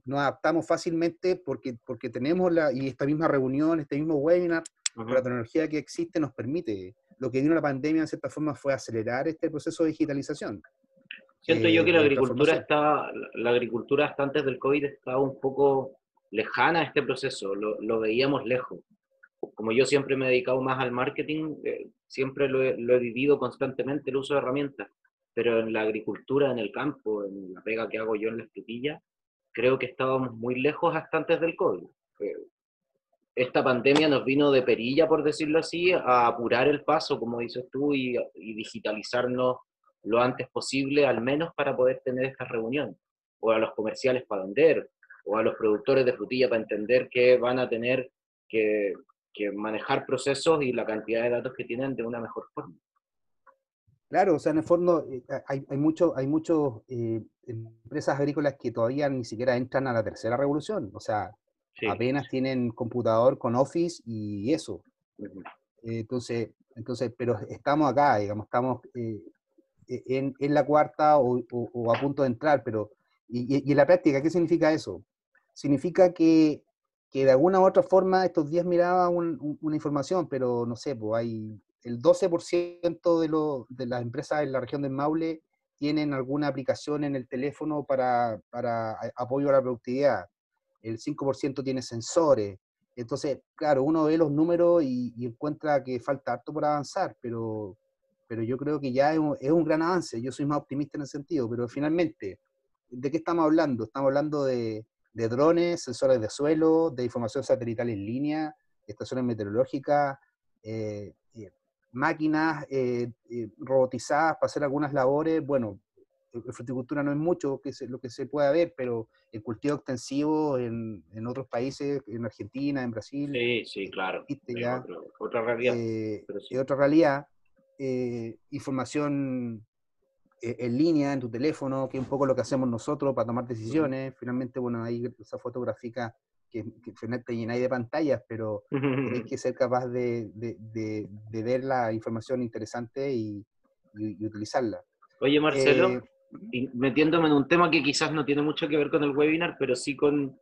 nos adaptamos fácilmente porque, porque tenemos la, y esta misma reunión, este mismo webinar, la tecnología que existe nos permite. Lo que vino la pandemia en cierta forma fue acelerar este proceso de digitalización. Siento yo que la agricultura está, la agricultura hasta antes del COVID estaba un poco lejana este proceso, lo, veíamos lejos. Como yo siempre me he dedicado más al marketing, eh, siempre lo he, vivido constantemente el uso de herramientas, pero en la agricultura, en el campo, en la pega que hago yo en la escritilla, creo que estábamos muy lejos hasta antes del COVID. Eh, esta pandemia nos vino de perilla, por decirlo así, a apurar el paso, como dices tú, y, y digitalizarnos lo antes posible, al menos para poder tener esta reunión, o a los comerciales para vender, o a los productores de frutilla para entender que van a tener que, manejar procesos y la cantidad de datos que tienen de una mejor forma. Claro, o sea, en el fondo eh, hay, hay muchas hay eh, empresas agrícolas que todavía ni siquiera entran a la tercera revolución, o sea, apenas tienen computador con Office y eso. entonces, entonces, pero estamos acá, digamos, estamos, eh, en, en, la cuarta o, a punto de entrar, pero y, en la práctica, ¿qué significa eso? Significa que, que de alguna u otra forma estos días miraba una información, pero no sé, pues hay el 12% de, lo, de las empresas en la región del Maule tienen alguna aplicación en el teléfono para, para apoyo a la productividad. El 5% tiene sensores. Entonces, claro, uno ve los números y, encuentra que falta harto por avanzar, pero, pero yo creo que ya es un, es un, gran avance. Yo soy más optimista en ese sentido, pero finalmente, ¿de qué estamos hablando? Estamos hablando de, de drones, sensores de suelo, de información satelital en línea, estaciones meteorológicas, eh, eh, máquinas eh, robotizadas para hacer algunas labores. Bueno, en fruticultura no es mucho que lo que se pueda ver, pero el cultivo extensivo en, en, otros países, en Argentina, en Brasil. Sí, sí, claro. Ya, otra realidad. Sí. otra realidad. información eh, en línea, en tu teléfono, que es un poco lo que hacemos nosotros para tomar decisiones. Finalmente, bueno, hay esa fotográfica que, que finalmente llenáis de pantallas, pero hay que ser capaz de, de, de, ver la información interesante y, y, utilizarla. Oye, Marcelo, eh, y metiéndome en un tema que quizás no tiene mucho que ver con el webinar, pero sí con,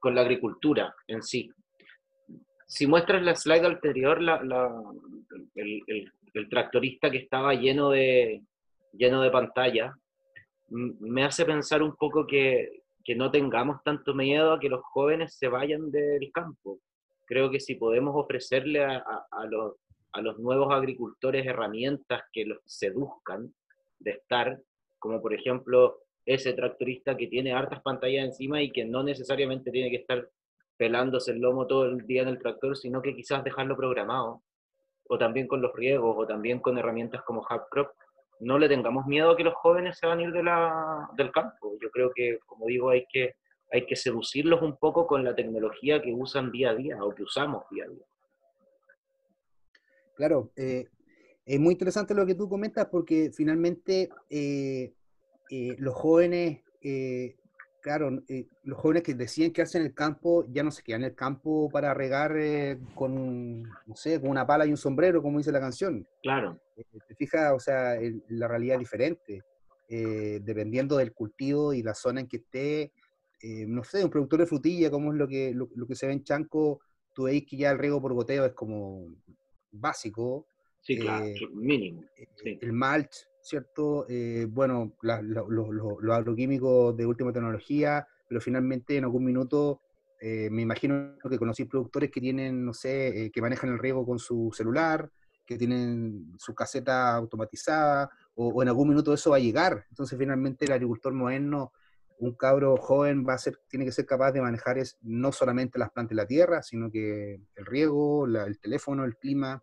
con la agricultura en sí. Si muestras la slide anterior, la, la, el, el, el, tractorista que estaba lleno de, lleno de pantalla, me hace pensar un poco que, que no tengamos tanto miedo a que los jóvenes se vayan del campo. Creo que si podemos ofrecerle a, los, a los nuevos agricultores herramientas que los seduzcan de estar, como por ejemplo ese tractorista que tiene hartas pantallas encima y que no necesariamente tiene que estar pelándose el lomo todo el día en el tractor, sino que quizás dejarlo programado, o también con los riegos, o también con herramientas como HubCrop, no le tengamos miedo a que los jóvenes se van a ir de la, del campo. Yo creo que, como digo, hay que, hay que seducirlos un poco con la tecnología que usan día a día o que usamos día a día. Claro, eh, es muy interesante lo que tú comentas porque finalmente eh, eh, los jóvenes claro, eh, los jóvenes que deciden quedarse en el campo ya no se quedan en el campo para regar eh, con, no sé, con una pala y un sombrero, como dice la canción. Claro. Eh, te fijas, o sea, la realidad es diferente. dependiendo del cultivo y la zona en que esté, no sé, un productor de frutilla, como es lo que, lo, que se ve en Chanco, tú veis que ya el riego por goteo es como básico. Sí, claro, mínimo. El mulch, ¿cierto? Eh, bueno, los agroquímicos de última tecnología, pero finalmente en algún minuto eh, me imagino que conocí productores que tienen, no sé, eh, que manejan el riego con su celular, que tienen su caseta automatizada, o, en algún minuto eso va a llegar. Entonces finalmente el agricultor moderno, un cabro joven, va a ser, tiene que ser capaz de manejar es, no solamente las plantas de la tierra, sino que el riego, el teléfono, el clima,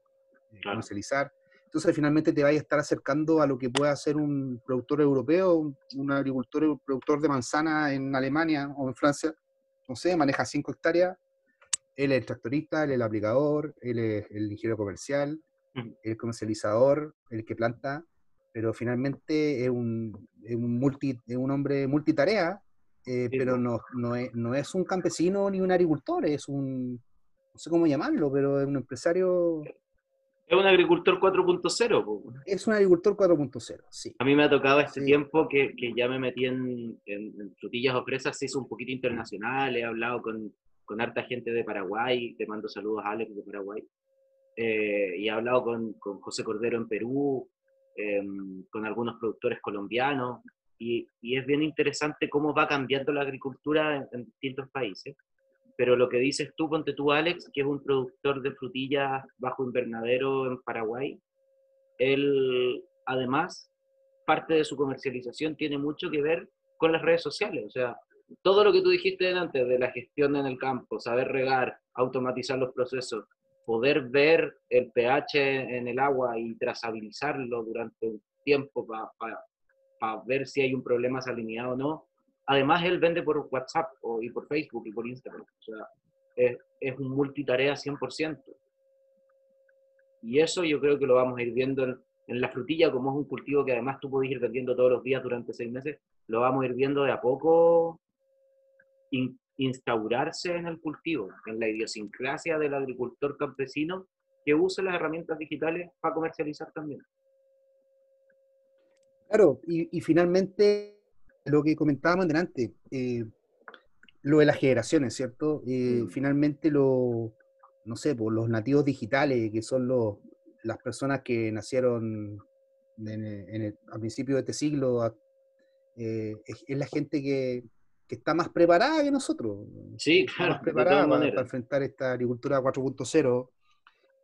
comercializar. Entonces finalmente te vayas a estar acercando a lo que puede hacer un productor europeo, un, agricultor, un productor de manzana en Alemania o en Francia, no sé, maneja 5 hectáreas, él es el tractorista, él es el aplicador, él es el ingeniero comercial, el comercializador, el que planta, pero finalmente es un, un, multi, un hombre multitarea, eh, pero no, no, es, no es un campesino ni un agricultor, es un, no sé cómo llamarlo, pero es un empresario es un agricultor 4.0. Es un agricultor 4.0, sí. A mí me ha tocado este tiempo que, que, ya me metí en, en, frutillas o fresas, se hizo un poquito internacional, he hablado con, con harta gente de Paraguay, te mando saludos a Alex de Paraguay, eh, y he hablado con, con, José Cordero en Perú, em, con algunos productores colombianos, y, y, es bien interesante cómo va cambiando la agricultura en distintos países pero lo que dices tú, ponte tú, Alex, que es un productor de frutillas bajo invernadero en Paraguay, él además, parte de su comercialización tiene mucho que ver con las redes sociales. O sea, todo lo que tú dijiste antes de la gestión en el campo, saber regar, automatizar los procesos, poder ver el pH en el agua y trazabilizarlo durante un tiempo para ver si hay un problema salinidad o no, Además, él vende por WhatsApp y por Facebook y por Instagram. O sea, es, un multitarea 100%. Y eso yo creo que lo vamos a ir viendo en, la frutilla, como es un cultivo que además tú puedes ir vendiendo todos los días durante seis meses, lo vamos a ir viendo de a poco instaurarse en el cultivo, en la idiosincrasia del agricultor campesino que use las herramientas digitales para comercializar también. Claro, y, finalmente lo que comentábamos delante, eh, lo de las generaciones, ¿cierto? Eh, mm. Finalmente lo, no sé, por los nativos digitales, que son los, las personas que nacieron en a principios de este siglo, eh, es, la gente que, está más preparada que nosotros. Sí, claro. Más preparada para, enfrentar esta agricultura 4.0.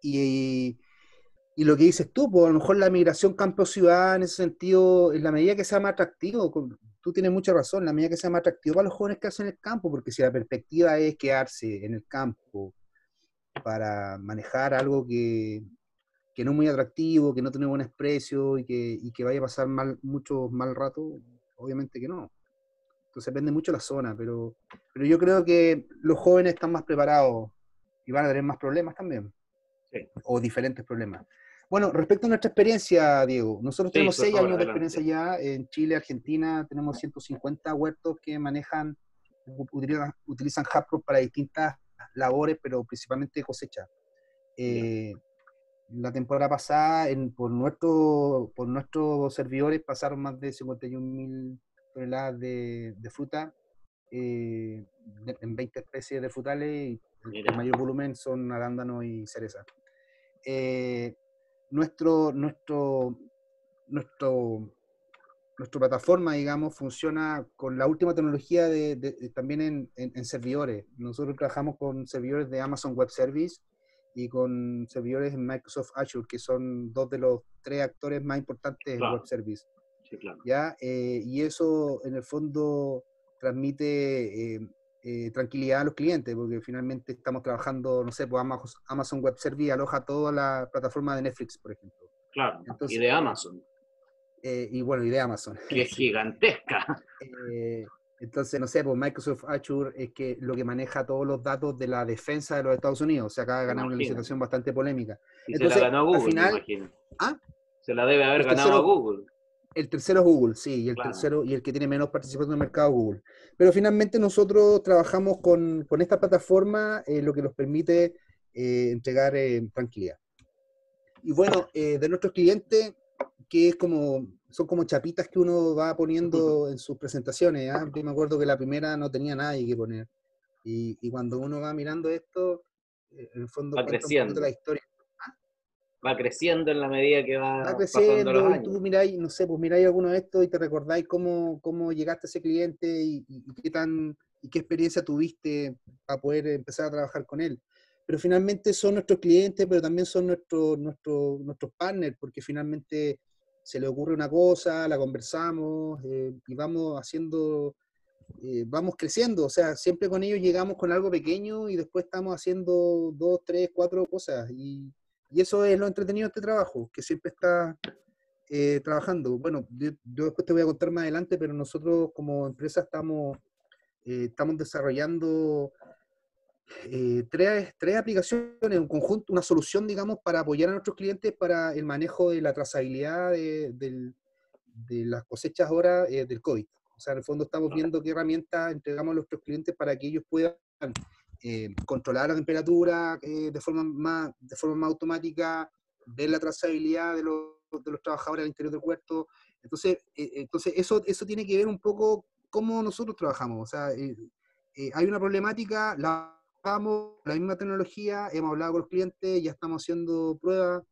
Y, y, lo que dices tú, pues a lo mejor la migración campo-ciudad en ese sentido, en la medida que sea más atractivo, tú tienes mucha razón, la medida que sea más atractivo para los jóvenes que hacen el campo, porque si la perspectiva es quedarse en el campo para manejar algo que, que no es muy atractivo, que no tiene buen precio y que, y que vaya a pasar mal, mucho mal rato, obviamente que no. Entonces depende mucho de la zona, pero, pero yo creo que los jóvenes están más preparados y van a tener más problemas también. O diferentes problemas. Bueno, respecto a nuestra experiencia, Diego, nosotros tenemos seis años de experiencia ya en Chile, Argentina, tenemos 150 huertos que manejan, utilizan, utilizan para distintas labores, pero principalmente cosecha. Eh, la temporada pasada, por, nuestro, por nuestros servidores, pasaron más de 51.000 toneladas de, de fruta eh, en 20 especies de frutales y el mayor volumen son arándanos y cereza. Eh, nuestro, nuestro, nuestro, nuestra plataforma, digamos, funciona con la última tecnología de, también en, en, servidores. Nosotros trabajamos con servidores de Amazon Web Service y con servidores en Microsoft Azure, que son dos de los tres actores más importantes en Web Service. ¿Ya? Eh, y eso, en el fondo, transmite eh, eh, tranquilidad a los clientes, porque finalmente estamos trabajando, no sé, pues Amazon Web Service aloja toda la plataforma de Netflix, por ejemplo. Claro, y de Amazon. y bueno, y de Amazon. Que es gigantesca. Entonces, no sé, pues Microsoft Azure es que lo que maneja todos los datos de la defensa de los Estados Unidos. O sea, acaba de ganar una licitación bastante polémica. Entonces, se la ganó Google, al final, ¿ah? Se la debe haber ganado a Google. El tercero es Google, sí, y el tercero, y el que tiene menos participación en el mercado Google. Pero finalmente nosotros trabajamos con, con esta plataforma, eh, lo que nos permite eh, entregar eh, tranquilidad. Y bueno, de nuestros clientes, que es como son como chapitas que uno va poniendo en sus presentaciones. ¿ah? Yo me acuerdo que la primera no tenía nadie que poner. Y, y cuando uno va mirando esto, eh, en el fondo va creciendo. la historia. Va creciendo en la medida que va, va creciendo, los años. tú miráis, no sé, pues miráis alguno de estos y te recordáis cómo, cómo llegaste a ese cliente y, qué tan y qué experiencia tuviste para poder empezar a trabajar con él. Pero finalmente son nuestros clientes, pero también son nuestros nuestros nuestros partners, porque finalmente se le ocurre una cosa, la conversamos eh, y vamos haciendo, eh, vamos creciendo. O sea, siempre con ellos llegamos con algo pequeño y después estamos haciendo dos, tres, cuatro cosas. Y, y eso es lo entretenido de este trabajo, que siempre está eh, trabajando. Bueno, yo, después te voy a contar más adelante, pero nosotros como empresa estamos, estamos desarrollando eh, tres, tres, aplicaciones, un conjunto, una solución, digamos, para apoyar a nuestros clientes para el manejo de la trazabilidad de, de, las cosechas ahora eh, del COVID. O sea, en el fondo estamos viendo qué herramientas entregamos a nuestros clientes para que ellos puedan eh, controlar la temperatura de, forma más, de forma más automática, ver la trazabilidad de los, de los trabajadores al interior del huerto. Entonces, entonces eso, eso tiene que ver un poco cómo nosotros trabajamos. O sea, hay una problemática, la la misma tecnología, hemos hablado con los clientes, ya estamos haciendo pruebas,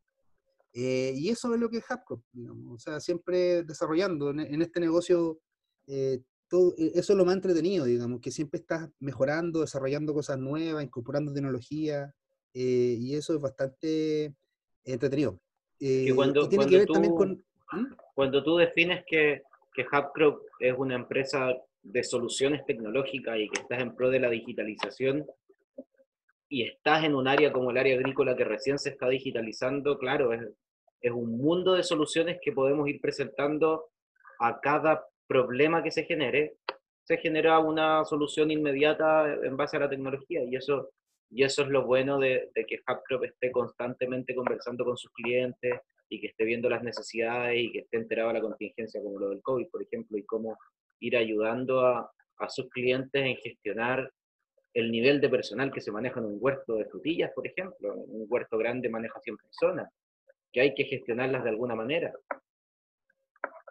eh, y eso es lo que es Hapcop, o sea, siempre desarrollando en, este negocio, eh, todo, e, eso es lo más entretenido, digamos, que siempre estás mejorando, desarrollando cosas nuevas, incorporando tecnología, eh, y eso es bastante entretenido. y cuando, tiene que ver también con... ¿Mm? Cuando tú defines que, que Hubcrop es una empresa de soluciones tecnológicas y que estás en pro de la digitalización, y estás en un área como el área agrícola que recién se está digitalizando, claro, es, es un mundo de soluciones que podemos ir presentando a cada problema que se genere. Se genera una solución inmediata en base a la tecnología y eso, y eso es lo bueno de, de que HubCrop esté constantemente conversando con sus clientes y que esté viendo las necesidades y que esté enterado de la contingencia como lo del COVID, por ejemplo, y cómo ir ayudando a, a sus clientes en gestionar el nivel de personal que se maneja en un huerto de frutillas, por ejemplo. Un huerto grande maneja 100 personas, que hay que gestionarlas de alguna manera.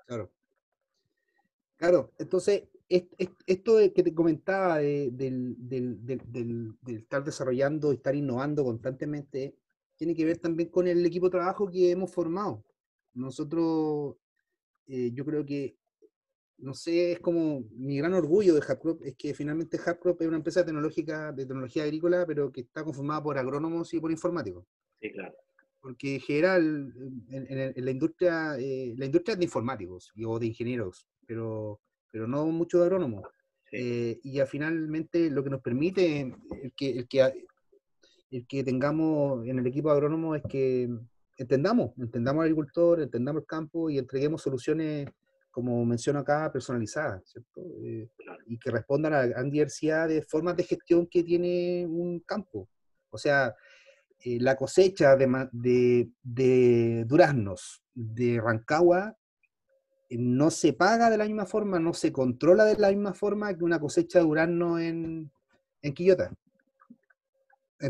Claro. Claro, entonces, esto que te comentaba del, estar desarrollando, estar innovando constantemente, tiene que ver también con el equipo de trabajo que hemos formado. Nosotros, eh, yo creo que, no sé, es como mi gran orgullo de Hapcrop, es que finalmente Hapcrop es una empresa tecnológica, de tecnología agrícola, pero que está conformada por agrónomos y por informáticos. Sí, claro. Porque en general, en, la industria, eh, la industria es de informáticos o de ingenieros, pero pero no mucho de agrónomos. Eh, y ya finalmente lo que nos permite el que, el que, el que tengamos en el equipo de agrónomos es que entendamos, entendamos al agricultor, entendamos el campo y entreguemos soluciones, como menciono acá, personalizadas, ¿cierto? Eh, y que respondan a la diversidad de formas de gestión que tiene un campo. O sea, eh, la cosecha de, de, de, duraznos de Rancagua no se paga de la misma forma, no se controla de la misma forma que una cosecha de durazno en, en Quillota.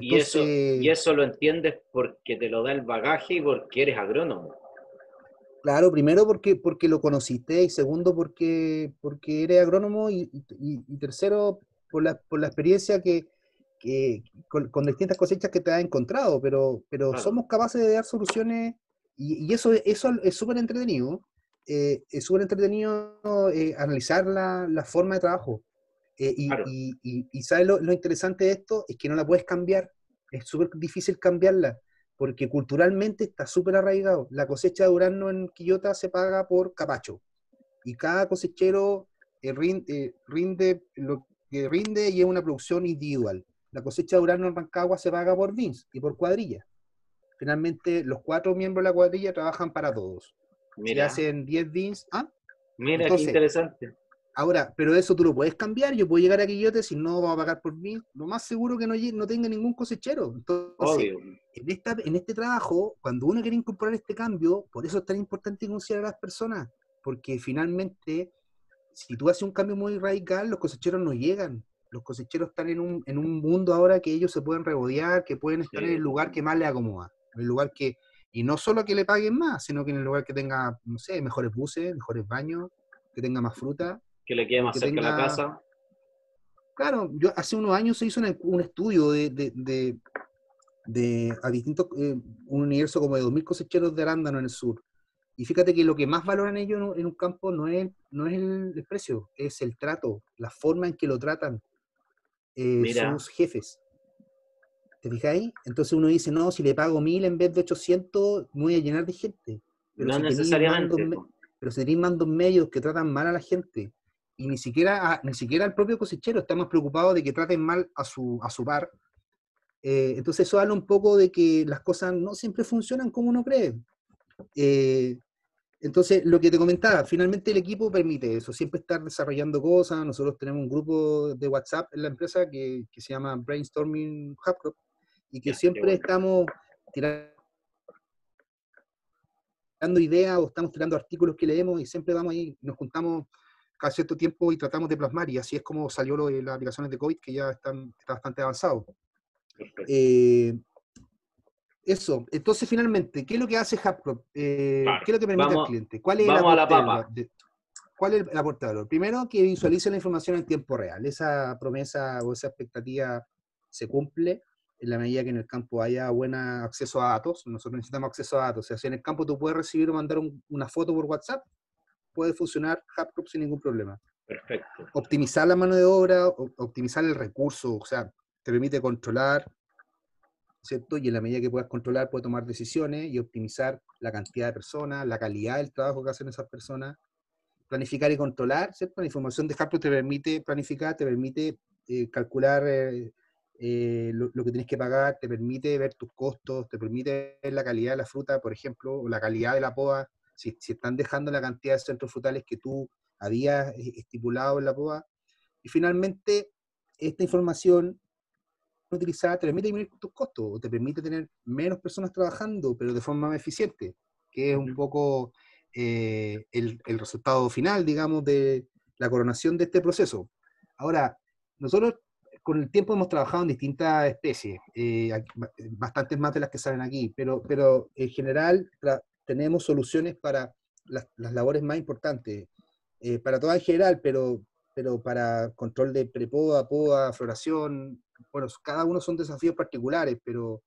y, eso, y eso lo entiendes porque te lo da el bagaje y porque eres agrónomo. Claro, primero porque, porque lo conociste y segundo porque, porque eres agrónomo y, tercero por la, por la experiencia que, con, distintas cosechas que te has encontrado, pero, pero somos capaces de dar soluciones y, y eso, eso es súper entretenido eh, es súper entretenido eh, analizar la, la, forma de trabajo. Eh, y, y, y, ¿sabes lo, interesante de esto? Es que no la puedes cambiar. Es súper difícil cambiarla, porque culturalmente está súper arraigado. La cosecha de durazno en Quillota se paga por capacho. Y cada cosechero rinde, rinde, lo que rinde y es una producción individual. La cosecha de durazno en Rancagua se paga por VINS y por cuadrilla. Finalmente, los cuatro miembros de la cuadrilla trabajan para todos. Mira. hacen 10 beans. ¿ah? Mira, qué interesante. Ahora, pero eso tú lo puedes cambiar. Yo puedo llegar a Quillote si no va a pagar por mí. Lo más seguro que no, no tenga ningún cosechero. Entonces, En, esta, en este trabajo, cuando uno quiere incorporar este cambio, por eso es tan importante considerar a las personas. Porque finalmente, si tú haces un cambio muy radical, los cosecheros no llegan. Los cosecheros están en un, en un mundo ahora que ellos se pueden rebodear, que pueden estar en el lugar que más les acomoda. En el lugar que, y no solo que le paguen más, sino que en el lugar que tenga, no sé, mejores buses, mejores baños, que tenga más fruta. Que le quede más cerca la casa. Claro, yo hace unos años se hizo un, estudio de, de, de, a distintos, eh, un universo como de 2.000 cosecheros de arándano en el sur. Y fíjate que lo que más valoran ellos en un campo no es, no es el, precio, es el trato, la forma en que lo tratan eh, sus jefes. ¿Te fijáis? Entonces uno dice, no, si le pago mil en vez de 800, me voy a llenar de gente. Pero no si necesariamente. pero si tenéis mandos medios que tratan mal a la gente, y ni siquiera, ni siquiera al propio cosechero, está más preocupado de que traten mal a su, a su par. Eh, entonces eso habla un poco de que las cosas no siempre funcionan como uno cree. Eh, entonces, lo que te comentaba, finalmente el equipo permite eso, siempre estar desarrollando cosas. Nosotros tenemos un grupo de WhatsApp en la empresa que, que se llama Brainstorming Hubcrop, y que siempre estamos tirando ideas o estamos tirando artículos que leemos y siempre vamos ahí, nos juntamos cada cierto tiempo y tratamos de plasmar y así es como salió lo de las aplicaciones de COVID que ya están bastante avanzados. Eh, eso, entonces finalmente, ¿qué es lo que hace HubCrop? Eh, ¿Qué es lo que permite al cliente? ¿Cuál es, vamos la, a ¿Cuál es el aporte Primero, que visualice la información en tiempo real. Esa promesa o esa expectativa se cumple en la medida que en el campo haya buen acceso a datos, nosotros necesitamos acceso a datos. O sea, si en el campo tú puedes recibir o mandar una foto por WhatsApp, puede funcionar HubCrop sin ningún problema. Perfecto. Optimizar la mano de obra, optimizar el recurso, o sea, te permite controlar, ¿cierto? Y en la medida que puedas controlar, puedes tomar decisiones y optimizar la cantidad de personas, la calidad del trabajo que hacen esas personas. Planificar y controlar, ¿cierto? La información de HubCrop te permite planificar, te permite eh, calcular... Eh, eh, lo, que tienes que pagar, te permite ver tus costos, te permite ver la calidad de la fruta, por ejemplo, o la calidad de la poda, si, si están dejando la cantidad de centros frutales que tú habías eh, estipulado en la poda. Y finalmente, esta información utilizada te permite disminuir tus costos, o te permite tener menos personas trabajando, pero de forma más eficiente, que es un poco eh, el, el resultado final, digamos, de la coronación de este proceso. Ahora, nosotros con el tiempo hemos trabajado en distintas especies, eh, bastantes más de las que salen aquí, pero, pero en general tenemos soluciones para las, labores más importantes, eh, para todas en general, pero, pero para control de prepoda, poda, floración, bueno, cada uno son desafíos particulares, pero,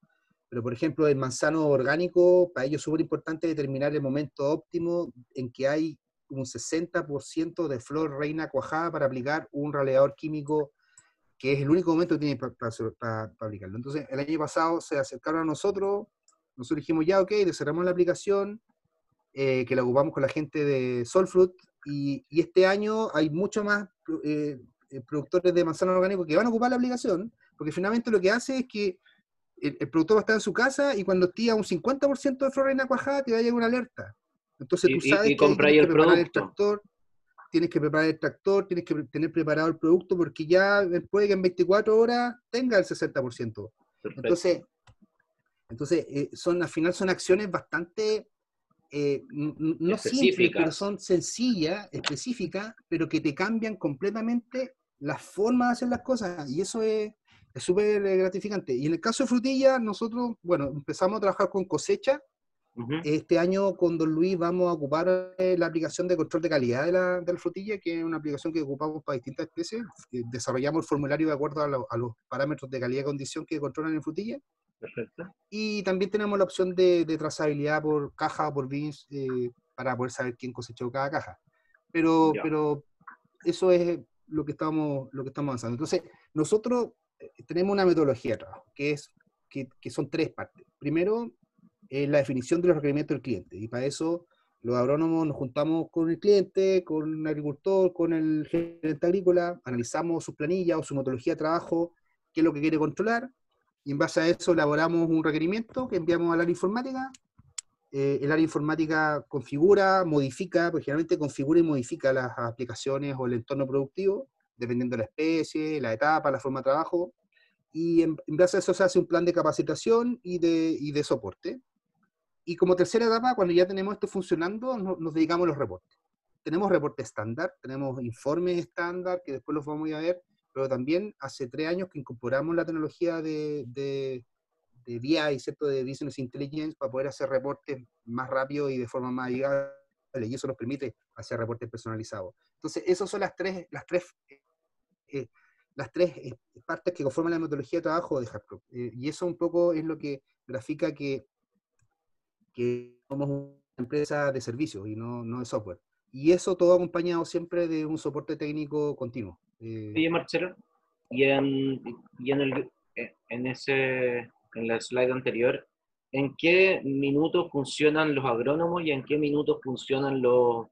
pero por ejemplo, el manzano orgánico, para ello es súper importante determinar el momento óptimo en que hay un 60% de flor reina cuajada para aplicar un raleador químico que es el único momento que tiene para, aplicarlo. Entonces, el año pasado se acercaron a nosotros, nosotros dijimos, ya, ok, cerramos la aplicación, eh, que la ocupamos con la gente de Soulfruit, y, y este año hay mucho más eh, eh, productores de manzana orgánico que van a ocupar la aplicación, porque finalmente lo que hace es que el, productor va a estar en su casa y cuando tira un 50% de flor reina cuajada, te va a llegar una alerta. Entonces tú sabes que que preparar el tractor, tienes que preparar el tractor, tienes que tener preparado el producto porque ya después de que en 24 horas tenga el 60%. Entonces, entonces eh, son, al final son acciones bastante, eh, no simples, pero son sencillas, específicas, pero que te cambian completamente la forma de hacer las cosas. Y eso es súper gratificante. Y en el caso de frutilla, nosotros, bueno, empezamos a trabajar con cosecha este año con Don Luis vamos a ocupar eh, la aplicación de control de calidad de la, de la, frutilla, que es una aplicación que ocupamos para distintas especies. Desarrollamos el formulario de acuerdo a, los parámetros de calidad y condición que controlan en frutilla. Perfecto. Y también tenemos la opción de, trazabilidad por caja o por bins eh, para poder saber quién cosechó cada caja. Pero, pero eso es lo que, estamos, lo que estamos avanzando. Entonces, nosotros eh, tenemos una metodología de trabajo, que, es, que, que son tres partes. Primero, es la definición de los requerimientos del cliente. Y para eso los agrónomos nos juntamos con el cliente, con el agricultor, con el gerente agrícola, analizamos su planilla o su metodología de trabajo, qué es lo que quiere controlar, y en base a eso elaboramos un requerimiento que enviamos al área informática. Eh, el área informática configura, modifica, porque generalmente configura y modifica las aplicaciones o el entorno productivo, dependiendo de la especie, la etapa, la forma de trabajo, y en, base a eso se hace un plan de capacitación y de, y de soporte. Y como tercera etapa, cuando ya tenemos esto funcionando, nos, dedicamos a los reportes. Tenemos reportes estándar, tenemos informes estándar, que después los vamos a ver, pero también hace tres años que incorporamos la tecnología de, de, de ¿cierto? de Business Intelligence, para poder hacer reportes más rápido y de forma más amigable, y eso nos permite hacer reportes personalizados. Entonces, esas son las tres, las tres, eh, las tres eh, partes que conforman la metodología de trabajo de. Eh, y eso un poco es lo que grafica que que somos una empresa de servicios y no, no de software. Y eso todo acompañado siempre de un soporte técnico continuo. Eh, Oye, Marcelo, y en, y en, el, eh, en, ese, en la slide anterior, ¿en qué minutos funcionan los agrónomos y en qué minutos funcionan los,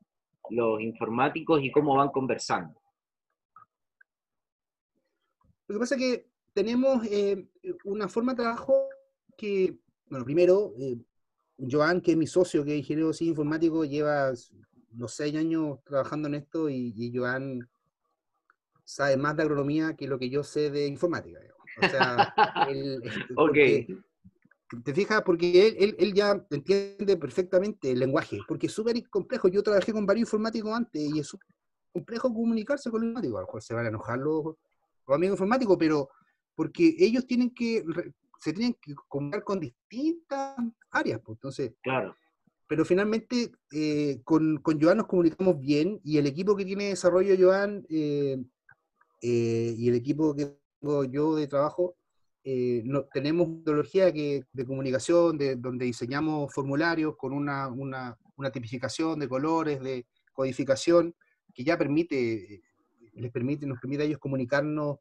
los informáticos y cómo van conversando? Lo que pasa es que tenemos eh, una forma de trabajo que, bueno, primero, eh, Joan, que es mi socio, que es ingeniero informático, lleva los seis años trabajando en esto y, Joan sabe más de agronomía que lo que yo sé de informática. O sea, él, ¿Te fijas? Porque él, él, ya entiende perfectamente el lenguaje, porque es súper complejo. Yo trabajé con varios informáticos antes y es súper complejo comunicarse con los informáticos. A lo mejor se van a enojar los, los amigos informáticos, pero porque ellos tienen que se tienen que comunicar con distintas áreas. Pues, entonces, claro. Pero finalmente eh, con, con Joan nos comunicamos bien y el equipo que tiene desarrollo Joan eh, eh, y el equipo que tengo yo de trabajo, no, tenemos metodología que, de comunicación de, donde diseñamos formularios con una, una, una, tipificación de colores, de codificación, que ya permite, les permite, nos permite a ellos comunicarnos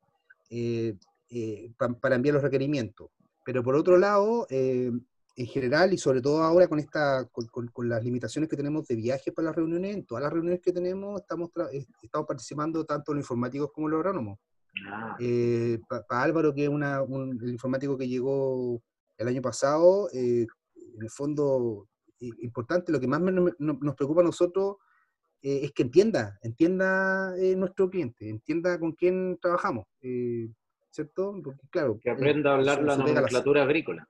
para enviar los requerimientos. Pero por otro lado, eh, en general y sobre todo ahora con, esta, con, las limitaciones que tenemos de viajes para las reuniones, en todas las reuniones que tenemos estamos, eh, estamos participando tanto los informáticos como los agrónomos. Ah. Eh, para Álvaro, que es una, un, el informático que llegó el año pasado, en el fondo importante, lo que más nos preocupa a nosotros es que entienda, entienda nuestro cliente, entienda con quién trabajamos. ¿Cierto? Porque, claro, que aprenda a hablar la nomenclatura agrícola.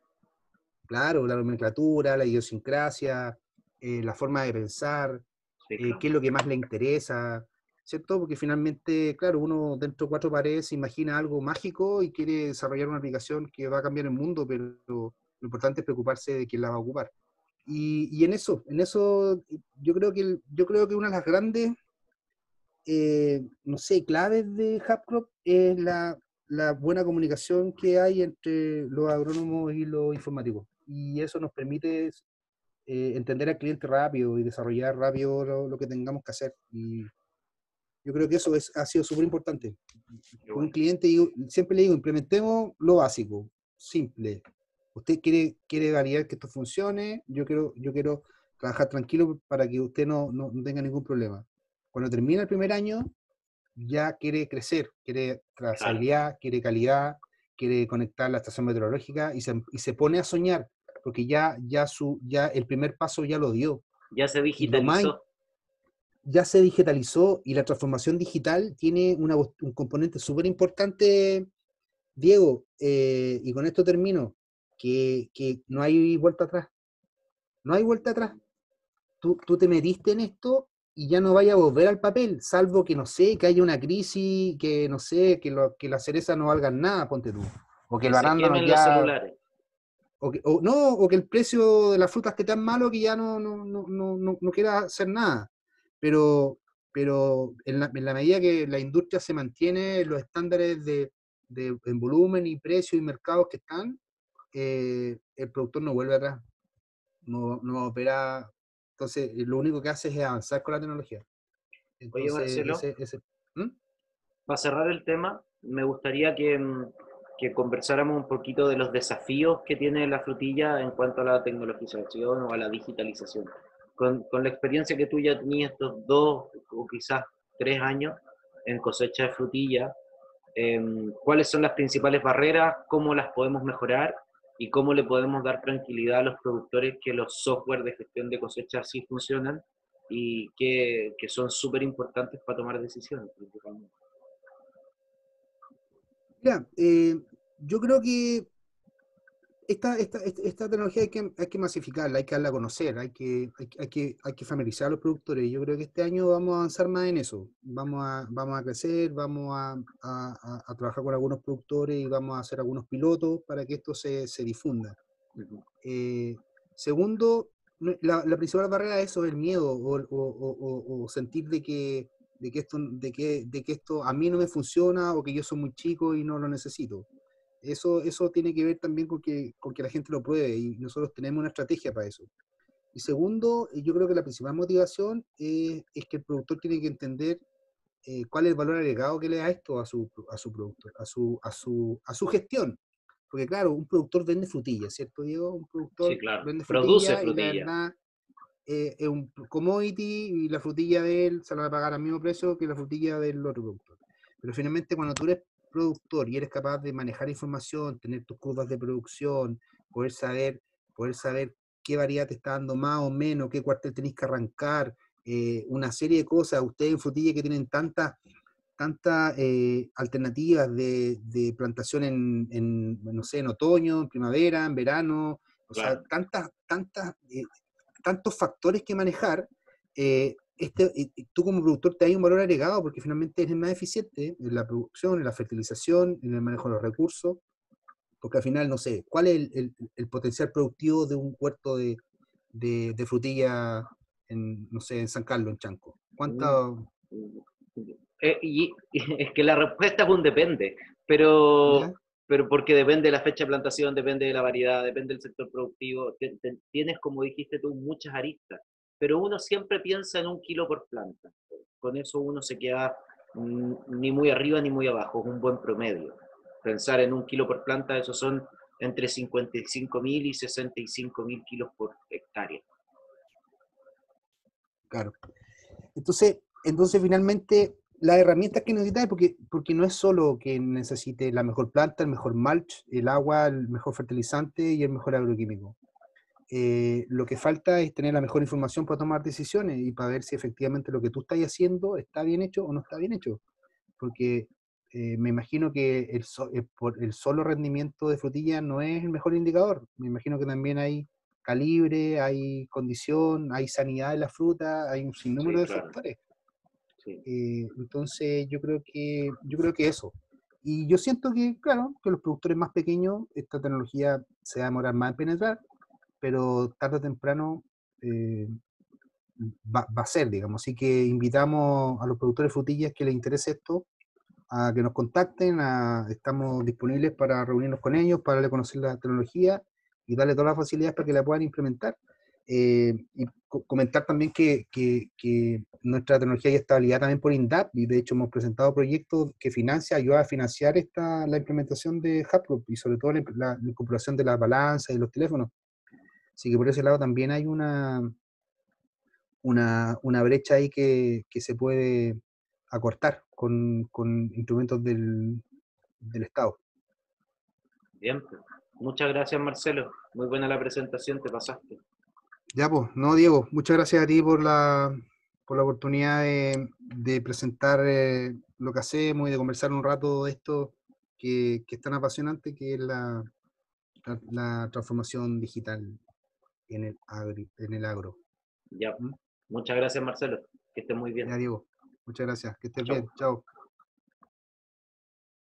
Claro, la nomenclatura, la idiosincrasia, eh, la forma de pensar, eh, qué es lo que más le interesa, ¿cierto? Porque finalmente, claro, uno dentro de cuatro paredes imagina algo mágico y quiere desarrollar una aplicación que va a cambiar el mundo, pero lo importante es preocuparse de quién la va a ocupar. Y, en eso, en eso yo creo que, yo creo que una de las grandes, eh, no sé, claves de HubCrop es la, la buena comunicación que hay entre los agrónomos y los informáticos. Y eso nos permite eh, entender al cliente rápido y desarrollar rápido lo, que tengamos que hacer. Y yo creo que eso es, ha sido súper importante. un cliente, siempre le digo, implementemos lo básico, simple. Usted quiere, quiere validar que esto funcione, yo quiero, yo quiero trabajar tranquilo para que usted no, no, tenga ningún problema. Cuando termina el primer año, ya quiere crecer, quiere trazabilidad, quiere calidad, quiere conectar la estación meteorológica y se, y se pone a soñar porque ya, ya, su, ya el primer paso ya lo dio. Ya se digitalizó. ya se digitalizó y la transformación digital tiene una, un componente súper importante, Diego, eh, y con esto termino, que, que, no hay vuelta atrás. No hay vuelta atrás. Tú, tú te metiste en esto y ya no vaya a volver al papel, salvo que, no sé, que haya una crisis, que, no sé, que, lo, que las cerezas no valgan nada, ponte tú. O que, el arándano ya o que, no, o que el precio de las frutas esté tan malo que ya no, no, no, no, no quiera hacer nada. Pero, pero en, la, en, la, medida que la industria se mantiene los estándares de, de en volumen y precio y mercados que están, eh, el productor no vuelve atrás, no, no opera. Entonces, lo único que hace es avanzar con la tecnología. Oye, Marcelo, ¿Mm? para cerrar el tema, me gustaría que, mm, que conversáramos un poquito de los desafíos que tiene la frutilla en cuanto a la tecnologización o a la digitalización. Con, con la experiencia que tú ya tenías estos dos o quizás tres años en cosecha de frutilla, em, ¿cuáles son las principales barreras? ¿Cómo las podemos mejorar? ¿Y cómo le podemos dar tranquilidad a los productores que los software de gestión de cosecha sí funcionan y que, que son súper importantes para tomar decisiones principalmente? Eh, yo creo que esta, esta, esta, tecnología hay que, hay que masificarla, hay que darla a conocer, hay que, hay, que, hay que familiarizar a los productores. Yo creo que este año vamos a avanzar más en eso. Vamos a, vamos a crecer, vamos a, a, trabajar con algunos productores y vamos a hacer algunos pilotos para que esto se, se difunda. Eh, segundo, la, principal barrera es eso, el miedo o, o, o sentir de que de que, esto, de, que, de que esto a mí no me funciona o que yo soy muy chico y no lo necesito. Eso, eso tiene que ver también con que, con que la gente lo pruebe y nosotros tenemos una estrategia para eso. Y segundo, yo creo que la principal motivación es, es que el productor tiene que entender eh, cuál es el valor agregado que le da esto a su, a su productor, a su, a, su, a su gestión. Porque claro, un productor vende frutillas, ¿cierto, Diego? Un productor sí, claro. vende frutillas Produce frutilla. Eh, es un commodity y la frutilla de él se la va a pagar al mismo precio que la frutilla del otro productor. Pero finalmente cuando tú eres productor y eres capaz de manejar información, tener tus curvas de producción, poder saber, poder saber qué variedad te está dando más o menos, qué cuartel tenéis que arrancar, eh, una serie de cosas, ustedes en frutilla que tienen tantas tantas eh, alternativas de, de plantación en, en, no sé, en otoño, en primavera, en verano, o sea, tantas, tantas tantos factores que manejar, eh, este, tú como productor te hay un valor agregado porque finalmente eres más eficiente en la producción, en la fertilización, en el manejo de los recursos, porque al final, no sé, ¿cuál es el, potencial productivo de un huerto de, de, frutilla en, no sé, en San Carlos, en Chanco? ¿Cuánto? Eh, y, es que la respuesta es un depende, pero pero porque depende de la fecha de plantación, depende de la variedad, depende del sector productivo, tienes, como dijiste tú, muchas aristas, pero uno siempre piensa en un kilo por planta. Con eso uno se queda mm, ni muy arriba ni muy abajo, es un buen promedio. Pensar en un kilo por planta, eso son entre 55 mil y 65 mil kilos por hectárea. Claro. Entonces, entonces finalmente las herramientas que necesitas, porque, porque no es solo que necesite la mejor planta, el mejor mulch, el agua, el mejor fertilizante y el mejor agroquímico. Eh, lo que falta es tener la mejor información para tomar decisiones y para ver si efectivamente lo que tú estás haciendo está bien hecho o no está bien hecho. Porque eh, me imagino que el, eh, por el solo rendimiento de frutilla no es el mejor indicador. Me imagino que también hay calibre, hay condición, hay sanidad de la fruta, hay un sinnúmero de factores. Eh, entonces yo creo que yo creo que eso. Y yo siento que, claro, que los productores más pequeños, esta tecnología se va a demorar más en penetrar, pero tarde o temprano eh, va, a ser, digamos. Así que invitamos a los productores frutillas que les interese esto a que nos contacten, estamos disponibles para reunirnos con ellos, para conocer la tecnología y darle todas las facilidades para que la puedan implementar. Eh, y comentar también que, nuestra tecnología ya está validada también por INDAP y de hecho hemos presentado proyectos que financia, ayuda a financiar esta, la implementación de HubGroup y sobre todo la, incorporación de la balanza y los teléfonos. Así que por ese lado también hay una, una, una brecha ahí que, que, se puede acortar con, con instrumentos del, del Estado. Bien, pues. muchas gracias Marcelo. Muy buena la presentación, te pasaste. Ya, pues, no, Diego, muchas gracias a ti por la, por la oportunidad de, presentar eh, lo que hacemos y de conversar un rato de esto que, es tan apasionante, que es la, la, transformación digital en el, en el agro. Ya, ¿Mm? muchas gracias Marcelo, que estés muy bien. Ya, Diego, muchas gracias, que estés bien, chao.